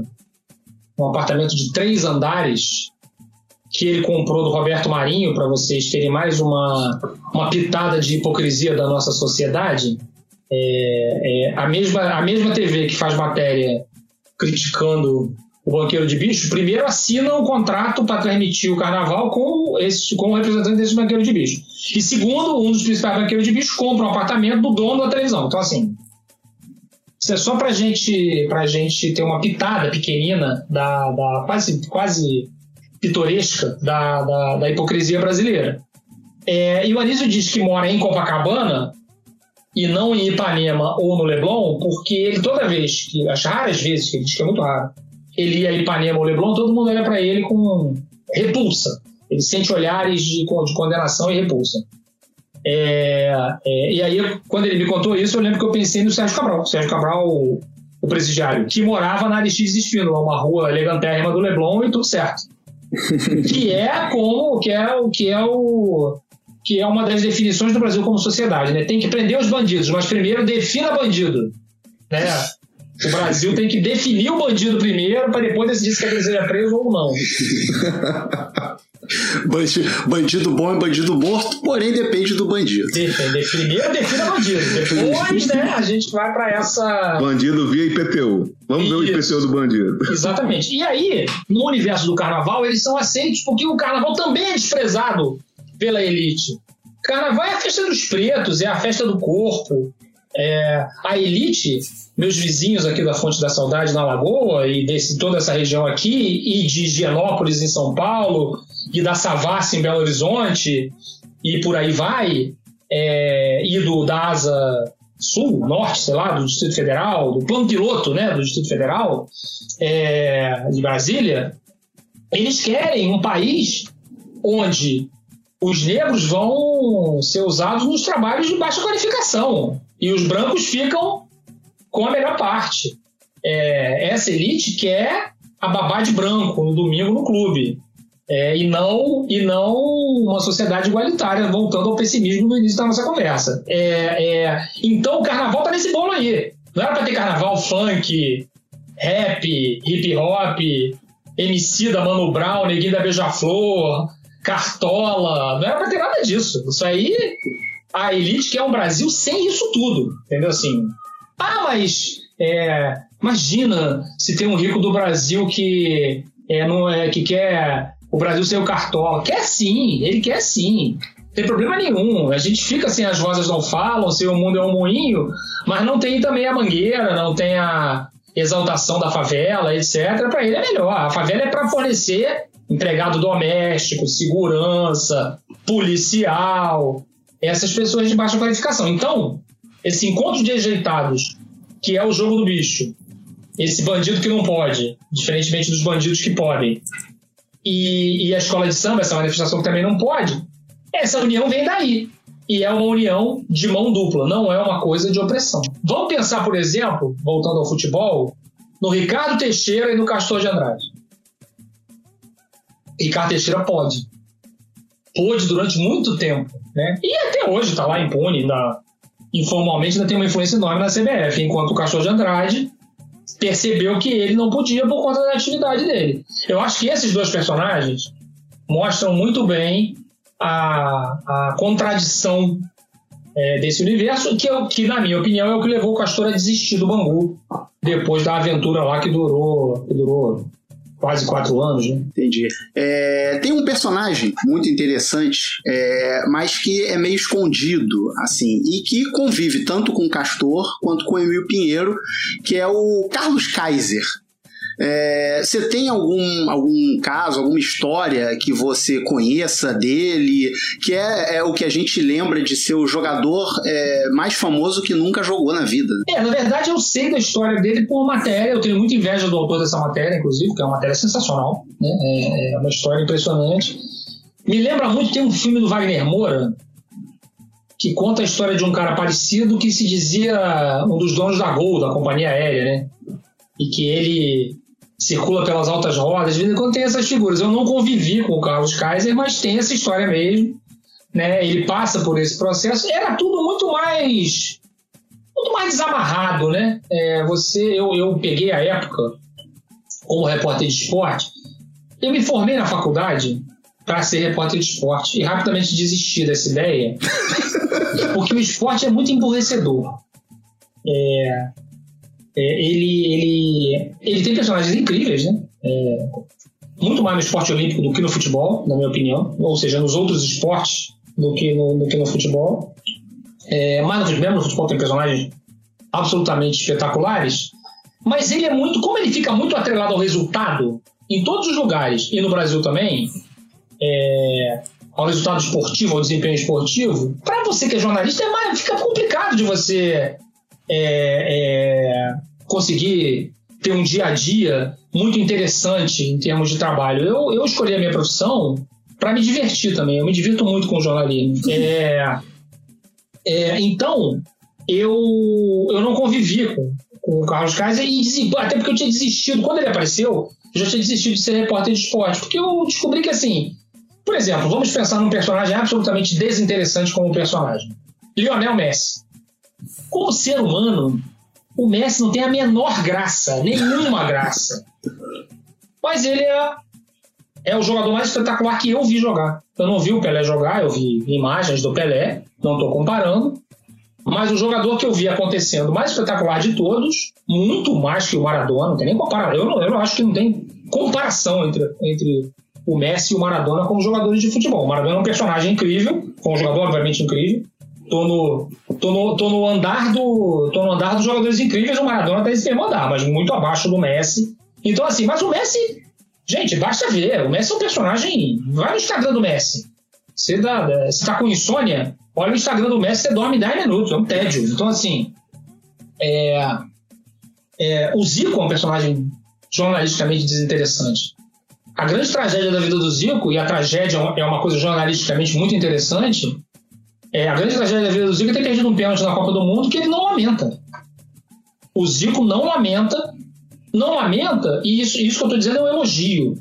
um apartamento de três andares, que ele comprou do Roberto Marinho, para vocês terem mais uma, uma pitada de hipocrisia da nossa sociedade. É, é, a, mesma, a mesma TV que faz matéria criticando o banqueiro de bicho, primeiro assina um contrato para transmitir o carnaval com, esse, com o representante desse banqueiro de bicho. E segundo, um dos principais banqueiros de bicho compra um apartamento do dono da televisão. Então, assim, isso é só para gente, a gente ter uma pitada pequenina da, da quase, quase pitoresca da, da, da hipocrisia brasileira. É, e o Anísio diz que mora em Copacabana e não em Ipanema ou no Leblon, porque ele toda vez, que as raras vezes que ele diz que é muito raro, ele ia a Ipanema ou Leblon, todo mundo olha para ele com repulsa. Ele sente olhares de, de condenação e repulsa. É, é, e aí, quando ele me contou isso, eu lembro que eu pensei no Sérgio Cabral. Sérgio Cabral, o, o presidiário, que morava na Aristides Espino, uma rua elegantérrima do Leblon e tudo certo. Que é como que é o que é o que é uma das definições do Brasil como sociedade, né? Tem que prender os bandidos, mas primeiro defina bandido, né? O Brasil tem que definir o bandido primeiro para depois decidir se ele seja preso ou não. Bandido bom é bandido morto, porém depende do bandido. Depende. Primeiro defina bandido. Depois, né, a gente vai para essa. Bandido via IPTU. Vamos Isso. ver o IPTU do bandido. Exatamente. E aí, no universo do carnaval, eles são aceitos porque o carnaval também é desprezado pela elite. Carnaval é a festa dos pretos, é a festa do corpo. É, a elite, meus vizinhos aqui da Fonte da Saudade na Lagoa e de toda essa região aqui, e de Higienópolis em São Paulo, e da Savassi em Belo Horizonte, e por aí vai, é, e do, da Asa Sul, Norte, sei lá, do Distrito Federal, do plano piloto né, do Distrito Federal, é, de Brasília, eles querem um país onde os negros vão ser usados nos trabalhos de baixa qualificação e os brancos ficam com a melhor parte. É, essa elite quer a babá de branco no domingo no clube. É, e, não, e não uma sociedade igualitária, voltando ao pessimismo do início da nossa conversa. É, é, então o carnaval tá nesse bolo aí. Não era para ter carnaval funk, rap, hip hop, MC da Mano Brown, Neguinho da Beija-Flor, Cartola. Não era para ter nada disso. Isso aí, a elite quer um Brasil sem isso tudo. Entendeu? Assim, ah, mas é, imagina se tem um rico do Brasil que, é, não é, que quer o Brasil sem o Cartola. Quer sim, ele quer sim. Não tem problema nenhum. A gente fica sem as rosas não falam, se o mundo é um moinho, mas não tem também a mangueira, não tem a exaltação da favela, etc. Para ele é melhor. A favela é para fornecer empregado doméstico, segurança, policial, essas pessoas de baixa qualificação. Então, esse encontro de ajeitados, que é o jogo do bicho, esse bandido que não pode, diferentemente dos bandidos que podem, e, e a escola de samba, essa manifestação que também não pode, essa união vem daí. E é uma união de mão dupla, não é uma coisa de opressão. Vamos pensar, por exemplo, voltando ao futebol, no Ricardo Teixeira e no Castor de Andrade. Ricardo Teixeira pode. Pôde durante muito tempo. Né? E até hoje está lá impune, ainda, informalmente ainda tem uma influência enorme na CBF, enquanto o Castor de Andrade percebeu que ele não podia por conta da atividade dele. Eu acho que esses dois personagens mostram muito bem a, a contradição é, desse universo, que, é, que, na minha opinião, é o que levou o Castor a desistir do Bangu depois da aventura lá que durou, que durou quase quatro anos, né? Entendi. É, tem um personagem muito interessante, é, mas que é meio escondido, assim, e que convive tanto com o Castor quanto com o Emil Pinheiro, que é o Carlos Kaiser. É, você tem algum, algum caso, alguma história que você conheça dele, que é, é o que a gente lembra de ser o jogador é, mais famoso que nunca jogou na vida? É, na verdade eu sei da história dele por matéria, eu tenho muita inveja do autor dessa matéria, inclusive, que é uma matéria sensacional, né? é, é uma história impressionante. Me lembra muito, tem um filme do Wagner Moura, que conta a história de um cara parecido que se dizia um dos donos da Gol, da companhia aérea, né? E que ele circula pelas altas rodas, de vez em quando tem essas figuras. Eu não convivi com o Carlos Kaiser, mas tem essa história mesmo. Né? Ele passa por esse processo. Era tudo muito mais muito mais desamarrado, né? É, você, eu, eu peguei a época como repórter de esporte. Eu me formei na faculdade para ser repórter de esporte e rapidamente desisti dessa ideia, porque o esporte é muito emburrecedor. É, é, ele, ele, ele tem personagens incríveis, né? É, muito mais no esporte olímpico do que no futebol, na minha opinião, ou seja, nos outros esportes do que no, do que no futebol. É, mas mesmo no futebol tem personagens absolutamente espetaculares, mas ele é muito, como ele fica muito atrelado ao resultado em todos os lugares e no Brasil também, é, ao resultado esportivo, ao desempenho esportivo, para você que é jornalista é mais, fica complicado de você é, é, conseguir ter um dia a dia muito interessante em termos de trabalho. Eu, eu escolhi a minha profissão para me divertir também. Eu me divirto muito com o jornalismo. É, é, então, eu, eu não convivi com, com o Carlos Kaiser, e até porque eu tinha desistido. Quando ele apareceu, eu já tinha desistido de ser repórter de esporte, porque eu descobri que, assim, por exemplo, vamos pensar num personagem absolutamente desinteressante como personagem. Lionel Messi como ser humano, o Messi não tem a menor graça, nenhuma graça. Mas ele é, é o jogador mais espetacular que eu vi jogar. Eu não vi o Pelé jogar, eu vi imagens do Pelé, não estou comparando. Mas o jogador que eu vi acontecendo mais espetacular de todos, muito mais que o Maradona, não tem nem comparação. Eu, não, eu acho que não tem comparação entre, entre o Messi e o Maradona como jogadores de futebol. O Maradona é um personagem incrível, foi um jogador obviamente incrível, tô no, tô no, tô no andar do. tô no andar dos jogadores incríveis, o Maradona tá nesse mesmo andar, mas muito abaixo do Messi. Então, assim, mas o Messi. Gente, basta ver. O Messi é um personagem. Vai no Instagram do Messi. Você, dá, você tá com insônia, olha o Instagram do Messi, você dorme 10 minutos, é um tédio. Então, assim. É, é, o Zico é um personagem jornalisticamente desinteressante. A grande tragédia da vida do Zico, e a tragédia é uma coisa jornalisticamente muito interessante, é, a grande tragédia da vida do Zico é ter perdido um pênalti na Copa do Mundo que ele não lamenta. O Zico não lamenta, não lamenta, e isso, isso que eu estou dizendo é um elogio.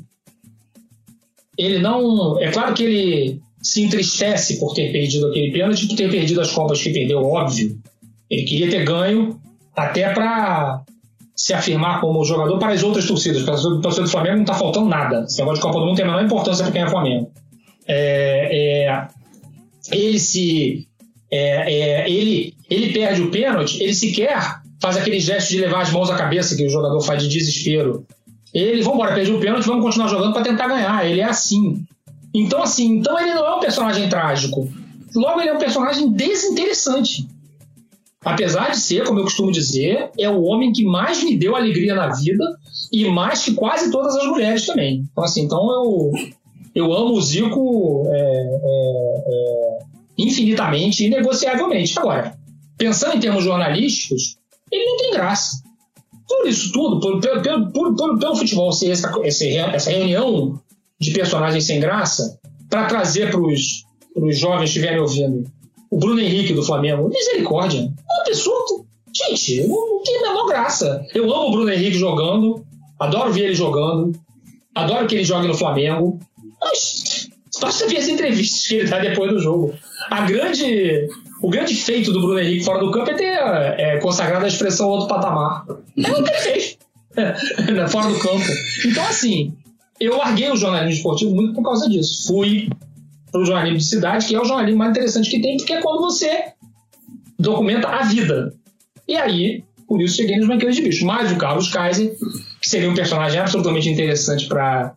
ele não. É claro que ele se entristece por ter perdido aquele pênalti, por ter perdido as Copas que perdeu, óbvio. Ele queria ter ganho até para se afirmar como jogador para as outras torcidas. Para a torcida do Flamengo não está faltando nada. Esse negócio de Copa do Mundo tem a menor importância para quem é Flamengo. É, é, ele se. É, é, ele, ele perde o pênalti, ele sequer faz aquele gesto de levar as mãos à cabeça que o jogador faz de desespero. Ele, vamos embora, perdeu o pênalti, vamos continuar jogando para tentar ganhar. Ele é assim. Então, assim, então ele não é um personagem trágico. Logo, ele é um personagem desinteressante. Apesar de ser, como eu costumo dizer, é o homem que mais me deu alegria na vida e mais que quase todas as mulheres também. Então, assim, então eu, eu amo o Zico é, é, é, infinitamente e negociavelmente. Agora, pensando em termos jornalísticos, ele não tem graça. Por isso tudo, por, pelo, por, por, pelo futebol ser essa, essa reunião de personagens sem graça, para trazer para os jovens que estiverem ouvindo o Bruno Henrique do Flamengo, misericórdia. É uma pessoa. Gente, não tem a menor graça. Eu amo o Bruno Henrique jogando, adoro ver ele jogando, adoro que ele jogue no Flamengo. Mas basta ver as entrevistas que ele dá depois do jogo. A grande, o grande feito do Bruno Henrique fora do campo é ter é, consagrado a expressão outro patamar. É o que ele fez. É, fora do campo. Então, assim, eu larguei o jornalismo esportivo muito por causa disso. Fui para o jornalismo de cidade, que é o jornalismo mais interessante que tem, porque é quando você documenta a vida. E aí, por isso, cheguei nos banqueiros de bicho. Mas o Carlos Kaiser, que seria um personagem absolutamente interessante para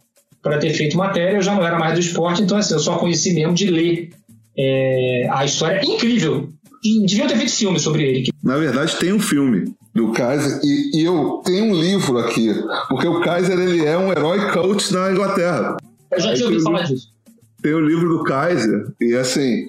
ter feito matéria, eu já não era mais do esporte, então assim, eu só conheci mesmo de ler é, a história incrível. Deviam ter feito filme sobre ele. Na verdade, tem um filme do Kaiser e, e, eu tenho um livro aqui, porque o Kaiser ele é um herói coach na Inglaterra. Eu já tinha ouvido falar disso. Tem o livro do Kaiser e assim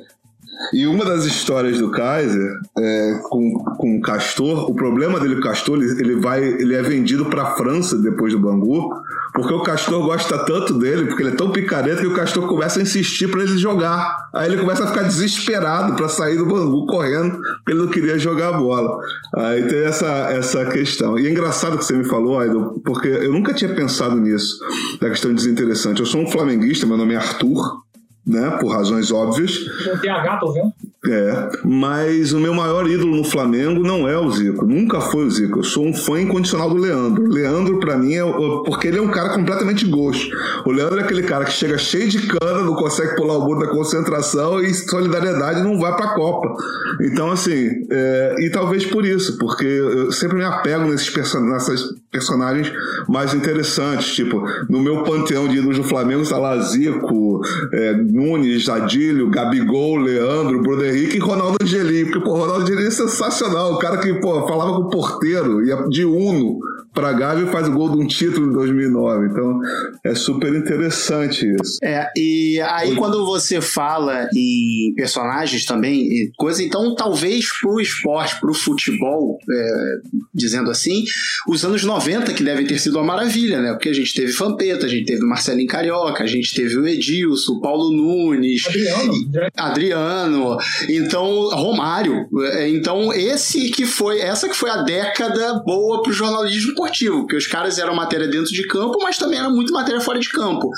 e uma das histórias do Kaiser é, com, com o Castor, o problema dele com o Castor, ele, ele vai, ele é vendido para a França depois do Bangu, porque o Castor gosta tanto dele, porque ele é tão picareta que o Castor começa a insistir para ele jogar. Aí ele começa a ficar desesperado para sair do Bangu correndo, porque ele não queria jogar a bola. Aí tem essa, essa questão. E é engraçado que você me falou, Aido, porque eu nunca tinha pensado nisso, da questão desinteressante. Eu sou um flamenguista, meu nome é Arthur, né? Por razões óbvias. Tem TH, tô vendo? É, mas o meu maior ídolo no Flamengo não é o Zico, nunca foi o Zico. Eu sou um fã incondicional do Leandro. Leandro, para mim, é porque ele é um cara completamente gosto. O Leandro é aquele cara que chega cheio de cana, não consegue pular o muro da concentração e solidariedade não vai pra Copa. Então, assim, é, e talvez por isso, porque eu sempre me apego nesses person nessas personagens mais interessantes. Tipo, no meu panteão de ídolos do Flamengo está lá Zico, é, Nunes, Adílio, Gabigol, Leandro, Bruno Henrique e Ronaldo Angelim. Porque, pô, Ronaldo Angelim é sensacional. O cara que, pô, falava com o porteiro, ia de Uno pra Gávea faz o gol de um título em 2009. Então, é super interessante isso. É, e aí quando você fala em personagens também, coisa, então talvez pro esporte, pro futebol, é, dizendo assim, os anos 90 que devem ter sido uma maravilha, né? Porque a gente teve Vampeta, a gente teve Marcelinho Carioca, a gente teve o Edilson, o Paulo Nunes, Adriano, Adriano então Romário. É, então esse que foi, essa que foi a década boa pro jornalismo esportivo, porque os caras eram matéria dentro de campo, mas também era muito matéria fora de campo.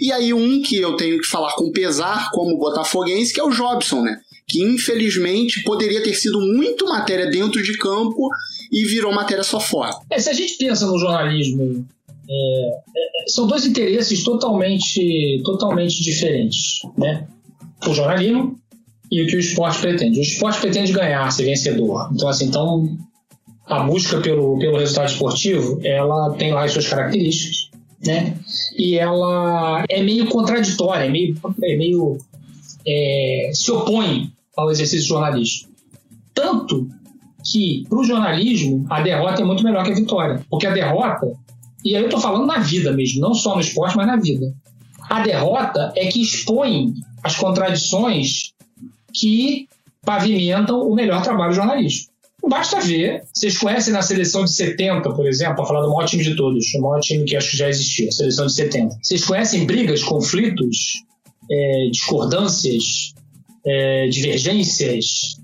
E aí um que eu tenho que falar com pesar como botafoguense, que é o Jobson, né? Que infelizmente poderia ter sido muito matéria dentro de campo e virou matéria só fora. É, se a gente pensa no jornalismo é, é, são dois interesses totalmente, totalmente diferentes, né? O jornalismo e o que o esporte pretende. O esporte pretende ganhar, ser vencedor. Então, assim, então a busca pelo, pelo resultado esportivo, ela tem lá as suas características, né? E ela é meio contraditória, é meio, é meio é, se opõe ao exercício jornalístico. Tanto que, para o jornalismo, a derrota é muito melhor que a vitória. Porque a derrota, e aí eu estou falando na vida mesmo, não só no esporte, mas na vida. A derrota é que expõe as contradições que pavimentam o melhor trabalho jornalístico. Basta ver, vocês conhecem na seleção de 70, por exemplo, para falar do maior time de todos, o maior time que acho que já existia, a seleção de 70. Vocês conhecem brigas, conflitos, é, discordâncias, é, divergências,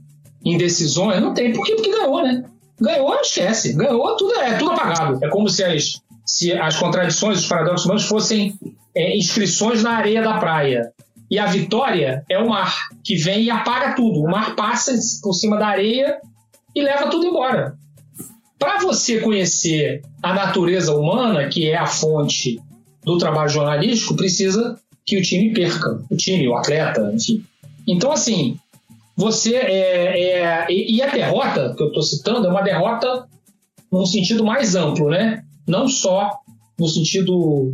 indecisões? Não tem. Por quê? Porque ganhou, né? Ganhou, esquece. Ganhou, tudo é tudo apagado. É como se as, se as contradições, os paradoxos humanos fossem é, inscrições na areia da praia. E a vitória é o mar, que vem e apaga tudo. O mar passa por cima da areia e leva tudo embora. Para você conhecer a natureza humana, que é a fonte do trabalho jornalístico, precisa que o time perca. O time, o atleta, enfim. Então, assim, você. É, é, e a derrota que eu estou citando é uma derrota num sentido mais amplo, né? Não só no sentido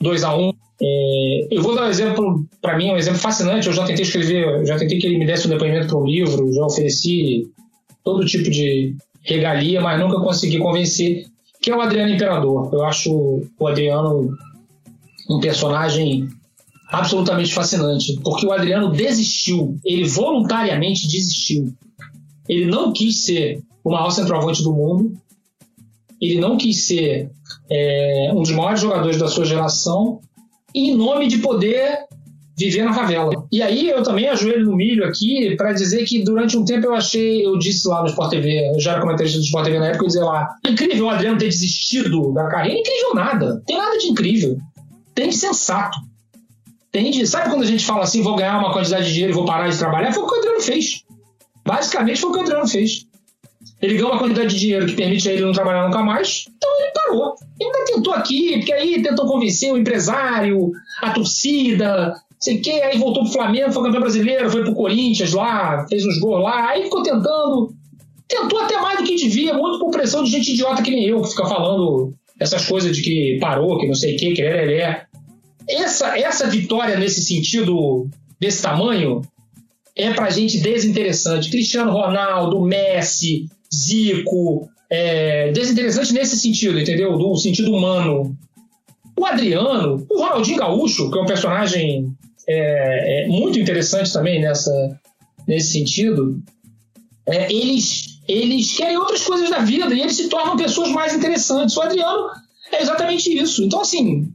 2 a 1 um. é, Eu vou dar um exemplo, para mim, um exemplo fascinante. Eu já tentei escrever, já tentei que ele me desse um depoimento para um livro, já ofereci todo tipo de regalia, mas nunca consegui convencer, que é o Adriano Imperador. Eu acho o Adriano um personagem absolutamente fascinante, porque o Adriano desistiu, ele voluntariamente desistiu. Ele não quis ser o maior centroavante do mundo, ele não quis ser é, um dos maiores jogadores da sua geração, em nome de poder viver na favela. E aí eu também ajoelho no milho aqui para dizer que durante um tempo eu achei, eu disse lá no Sport TV, eu já era comentarista do Sport TV na época, eu dizia lá, incrível o Adriano ter desistido da carreira, incrível nada, tem nada de incrível, tem de sensato. Tem de, sabe quando a gente fala assim, vou ganhar uma quantidade de dinheiro e vou parar de trabalhar? Foi o que o Adriano fez. Basicamente foi o que o Adriano fez. Ele ganhou uma quantidade de dinheiro que permite a ele não trabalhar nunca mais, então ele parou. Ele ainda tentou aqui, porque aí tentou convencer o empresário, a torcida, sei que, aí voltou pro Flamengo, foi campeão brasileiro, foi pro Corinthians lá, fez uns gols lá, aí ficou tentando. Tentou até mais do que devia, muito por pressão de gente idiota que nem eu, que fica falando essas coisas de que parou, que não sei o que, que é, é. Essa, essa vitória nesse sentido, desse tamanho, é pra gente desinteressante. Cristiano Ronaldo, Messi, Zico, é, desinteressante nesse sentido, entendeu? Do sentido humano. O Adriano, o Ronaldinho Gaúcho, que é um personagem é, é muito interessante também nessa, nesse sentido, é, eles, eles querem outras coisas da vida e eles se tornam pessoas mais interessantes. O Adriano é exatamente isso. Então, assim,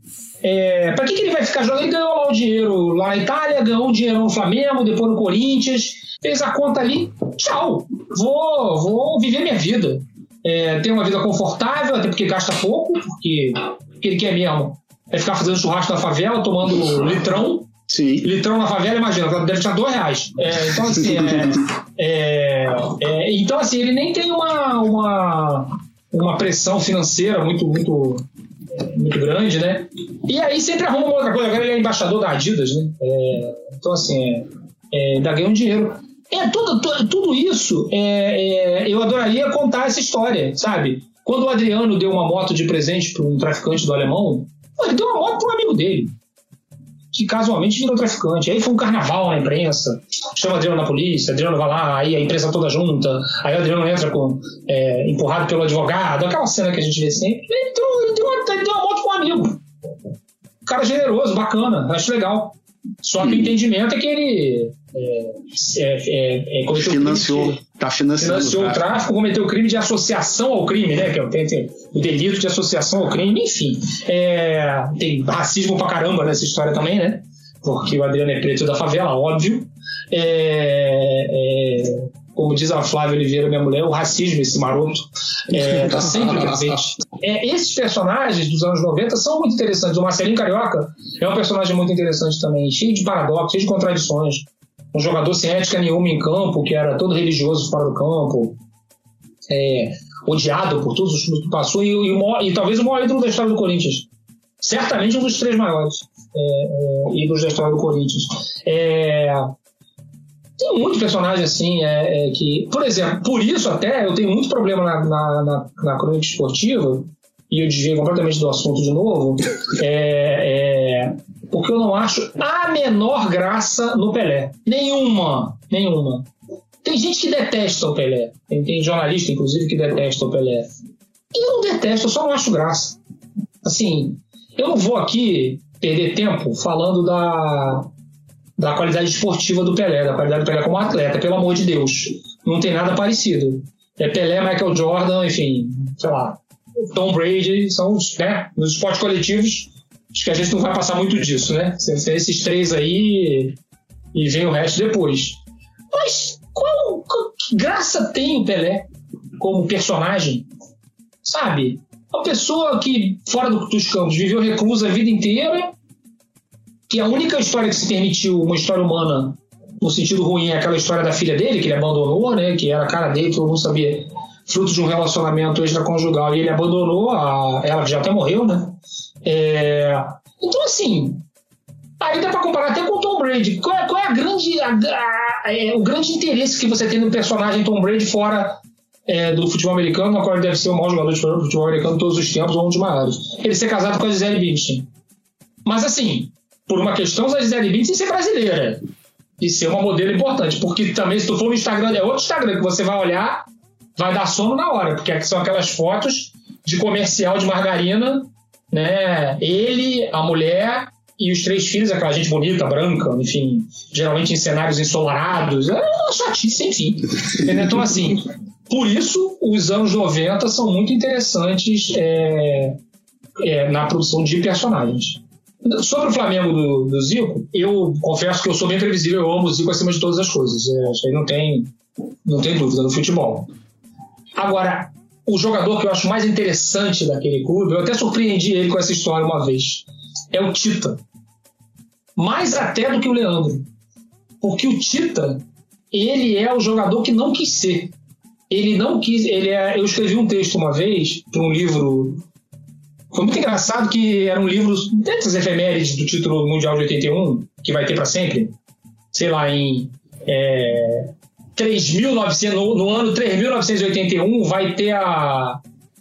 é, para que, que ele vai ficar jogando? Ele ganhou lá o dinheiro lá na Itália, ganhou o dinheiro no Flamengo, depois no Corinthians, fez a conta ali, tchau, vou, vou viver minha vida. É, ter uma vida confortável, até porque gasta pouco, porque o que ele quer mesmo é ficar fazendo churrasco na favela, tomando litrão. Sim. Litrão na favela, imagina, deve estar dois reais. É, então, assim, é, é, é, então, assim, ele nem tem uma, uma, uma pressão financeira muito, muito, muito grande, né? E aí sempre arruma uma outra coisa. Agora ele é embaixador da Adidas, né? É, então, assim, é, é, ainda ganha um dinheiro. É, tudo, tudo, tudo isso, eu adoraria contar essa história, sabe? Quando o Adriano deu uma moto de presente para um traficante do alemão, ele deu uma moto para um amigo dele, que casualmente virou traficante. Aí foi um carnaval na imprensa, chama Adriano na polícia, Adriano vai lá, aí a imprensa toda junta, aí o Adriano entra com, é, empurrado pelo advogado, aquela cena que a gente vê sempre. Ele deu, ele deu, uma, uma moto para um amigo. Cara generoso, bacana, acho legal. Só que o entendimento é que ele é, é, é, cometeu Financiou, crime tá financiando. financiou o o tráfico. cometeu crime de associação ao crime, né? Que é o, o delito de associação ao crime, enfim. É, tem racismo pra caramba nessa história também, né? Porque o Adriano é preto da favela, óbvio. É, é, como diz a Flávia Oliveira, minha mulher, o racismo, esse maroto, é, tá sempre presente. É, esses personagens dos anos 90 são muito interessantes. O Marcelinho Carioca é um personagem muito interessante também, cheio de paradoxos, cheio de contradições. Um jogador sem ética nenhuma em campo, que era todo religioso fora do campo, é, odiado por todos os que passou, e, e o maior- e talvez o maior ídolo da história do Corinthians. Certamente um dos três maiores é, é, ídolos da história do Corinthians. É, tem muito personagem assim, é, é, que, por exemplo, por isso até eu tenho muito problema na, na, na, na crônica esportiva, e eu desviei completamente do assunto de novo, é, é, porque eu não acho a menor graça no Pelé. Nenhuma, nenhuma. Tem gente que detesta o Pelé. Tem, tem jornalista, inclusive, que detesta o Pelé. Eu não detesto, eu só não acho graça. Assim, eu não vou aqui perder tempo falando da, da qualidade esportiva do Pelé, da qualidade do Pelé como atleta, pelo amor de Deus. Não tem nada parecido. É Pelé, Michael Jordan, enfim, sei lá, Tom Brady, são os, né, nos esportes coletivos, acho que a gente não vai passar muito disso, né? Tem esses três aí e vem o resto depois. Mas qual, qual- graça tem o Pelé como personagem? Sabe? Uma pessoa que, fora do- dos campos, viveu reclusa a vida inteira, que a única história que se permitiu, uma história humana, no sentido ruim, é aquela história da filha dele, que ele abandonou, né? Que era a cara dele, todo mundo sabia, fruto de um relacionamento extraconjugal, e ele abandonou, a, ela já até morreu, né? É, então, assim, aí dá pra comparar até com o Tom Brady. Qual é, qual é a grande, a- a- é, o grande interesse que você tem no personagem Tom Brady fora é, do futebol americano, na qual ele deve ser o maior jogador de futebol americano de todos os tempos, ou um dos maiores? Ele ser casado com a Gisele Bündchen. Mas, assim, por uma questão da Gisele Bündchen ser brasileira e ser uma modelo importante, porque também se tu for no Instagram, é outro Instagram que você vai olhar, vai dar sono na hora, porque são aquelas fotos de comercial de margarina, né? Ele, a mulher e os três filhos, aquela gente bonita, branca, enfim, geralmente em cenários ensolarados, é uma chatice, enfim. Então, assim, por isso os anos 90 são muito interessantes é, é, na produção de personagens. Sobre o Flamengo do, do Zico, eu confesso que eu sou bem previsível, eu amo o Zico acima de todas as coisas. É, isso aí não tem, não tem dúvida no futebol. Agora, o jogador que eu acho mais interessante daquele clube, eu até surpreendi ele com essa história uma vez, é o Tita. Mais até do que o Leandro. Porque o Tita, ele é o jogador que não quis ser. Ele não quis. Ele é, eu escrevi um texto uma vez para um livro foi muito engraçado que era um livro dessas efemérides do título mundial de 81, que vai ter para sempre, sei lá, em é, 3.900, no, no ano 3.981 vai ter a,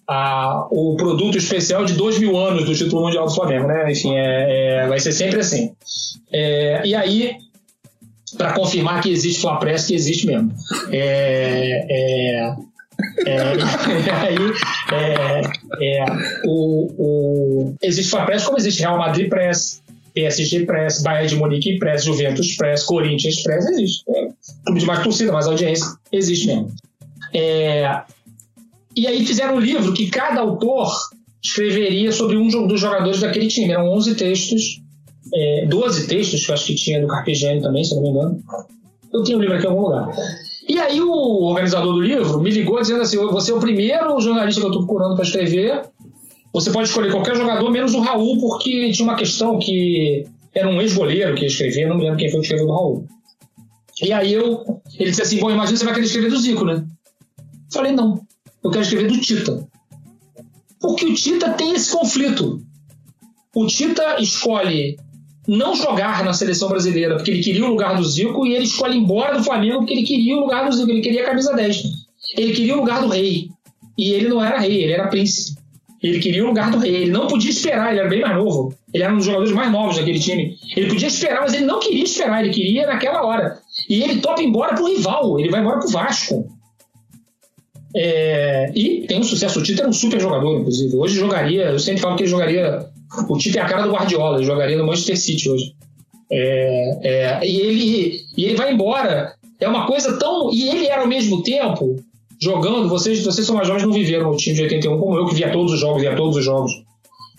a, o produto especial de 2 mil anos do título mundial do Flamengo, né? Enfim, é, é, vai ser sempre assim. É, e aí, para confirmar que existe Flapress, que existe mesmo. É, é, é, aí, é, é, o, o, existe Flapress como existe Real Madrid Press, PSG Press, Bayern de Munique Press, Juventus Press, Corinthians Press, existe. É, clube de mais torcida, mais audiência, existe mesmo. É, e aí fizeram um livro que cada autor escreveria sobre um dos jogadores daquele time. Eram 11 textos, é, 12 textos que eu acho que tinha do Carpegiani também, se não me engano. Eu tenho o livro aqui em algum lugar. E aí o organizador do livro me ligou dizendo assim, você é o primeiro jornalista que eu estou procurando para escrever, você pode escolher qualquer jogador, menos o Raul, porque tinha uma questão que era um ex-goleiro que ia escrever, não me lembro quem foi que escreveu do Raul. E aí eu, ele disse assim, bom, imagina você vai querer escrever do Zico, né? Falei, não, eu quero escrever do Tita. Porque o Tita tem esse conflito. O Tita escolhe não jogar na seleção brasileira porque ele queria o lugar do Zico e ele escolhe embora do Flamengo porque ele queria o lugar do Zico, ele queria a camisa 10. Ele queria o lugar do rei. E ele não era rei, ele era príncipe. Ele queria o lugar do rei. Ele não podia esperar, ele era bem mais novo. Ele era um dos jogadores mais novos daquele time. Ele podia esperar, mas ele não queria esperar, ele queria naquela hora. E ele topa embora pro rival, ele vai embora pro Vasco. É, e tem um sucesso. O Tito era um super jogador, inclusive. Hoje jogaria, eu sempre falo que ele jogaria. O Tito é a cara do Guardiola, ele jogaria no Manchester City hoje. É, é, e, ele, e ele vai embora. É uma coisa tão. E ele era ao mesmo tempo jogando. Vocês, vocês são mais jovens, não viveram o time de 81 como eu, que via todos os jogos, via todos os jogos.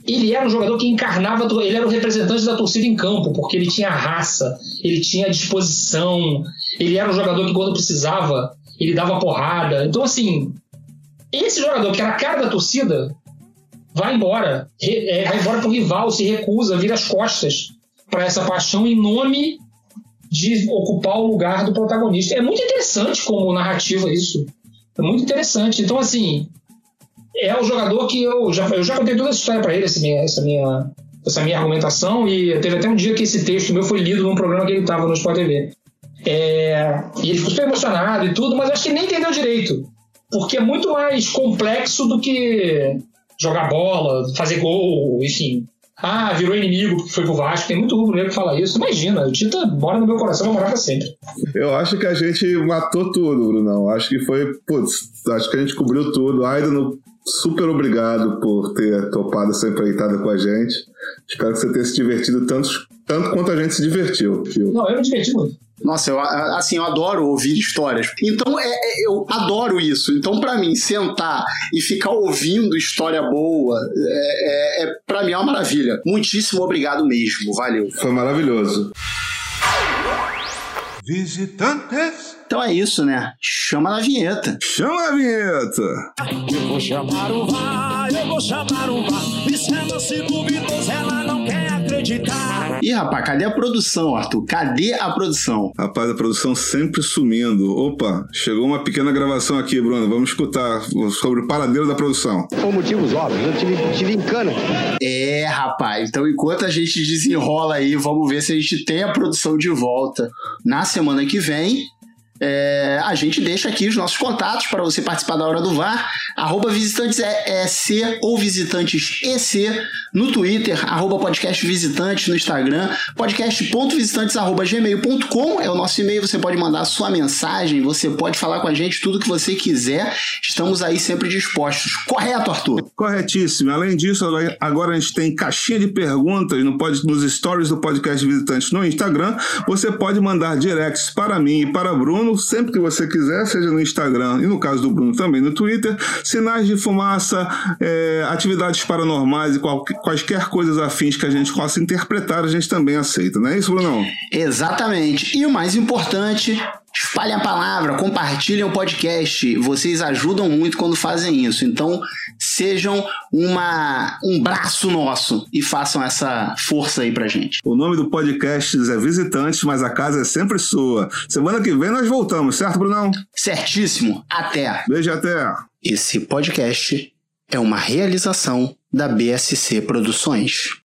Ele era um jogador que encarnava, ele era o representante da torcida em campo, porque ele tinha raça, ele tinha disposição, ele era um jogador que quando precisava, ele dava porrada. Então, assim, esse jogador que era a cara da torcida vai embora, é, vai embora pro rival, se recusa, vira as costas para essa paixão em nome de ocupar o lugar do protagonista. É muito interessante como narrativa isso. É muito interessante. Então, assim, é o jogador que eu já, eu já contei toda essa história para ele, essa minha, essa, minha, essa minha argumentação, e teve até um dia que esse texto meu foi lido num programa que ele estava no Sport TV. É, e ele ficou super emocionado e tudo, mas acho que nem entendeu direito. Porque é muito mais complexo do que jogar bola, fazer gol, enfim. Ah, virou inimigo porque foi pro Vasco. Tem muito rubro negro que fala isso. Imagina, o Tita mora no meu coração, vai morar pra sempre. Eu acho que a gente matou tudo, Brunão. Acho que foi, putz, acho que a gente cobriu tudo. Aidan, super obrigado por ter topado essa empreitada com a gente. Espero que você tenha se divertido tanto, tanto quanto a gente se divertiu. Viu? Não, eu me diverti muito. Nossa, eu, assim, eu adoro ouvir histórias. Então, é, é, eu adoro isso. Então, para mim, sentar e ficar ouvindo história boa, é, é, é para mim é uma maravilha. Muitíssimo obrigado mesmo. Valeu. Foi maravilhoso. Visitantes. Então é isso, né? Chama na vinheta. Chama a vinheta! Eu vou chamar o VAR, eu vou chamar o VAR. E se ela se duvidosa, ela acreditar. Ih, rapaz, cadê a produção, Arthur? Cadê a produção? Rapaz, a produção sempre sumindo. Opa, chegou uma pequena gravação aqui, Bruno. Vamos escutar sobre o paradeiro da produção. Por motivos óbvios, eu tive, tive encana. É, rapaz. Então, enquanto a gente desenrola aí, vamos ver se a gente tem a produção de volta na semana que vem. É, a gente deixa aqui os nossos contatos para você participar da Hora do VAR. Arroba visitantes EC ou visitantes EC no Twitter, arroba podcast no Instagram, podcast.visitantes arroba gmail.com é o nosso e-mail. Você pode mandar sua mensagem, você pode falar com a gente tudo que você quiser. Estamos aí sempre dispostos. Correto, Arthur? Corretíssimo. Além disso, agora a gente tem caixinha de perguntas no pod, nos stories do podcast Visitantes no Instagram. Você pode mandar directs para mim e para Bruno sempre que você quiser, seja no Instagram e no caso do Bruno também no Twitter. Sinais de fumaça, é, atividades paranormais e qual, quaisquer coisas afins que a gente possa interpretar, a gente também aceita, não é isso, Bruno? Exatamente. E o mais importante, Espalhem a palavra, compartilhem o podcast. Vocês ajudam muito quando fazem isso. Então, sejam uma, um braço nosso e façam essa força aí pra gente. O nome do podcast é Visitantes, mas a casa é sempre sua. Semana que vem nós voltamos, certo, Brunão? Certíssimo. Até. Beijo até. Esse podcast é uma realização da BSC Produções.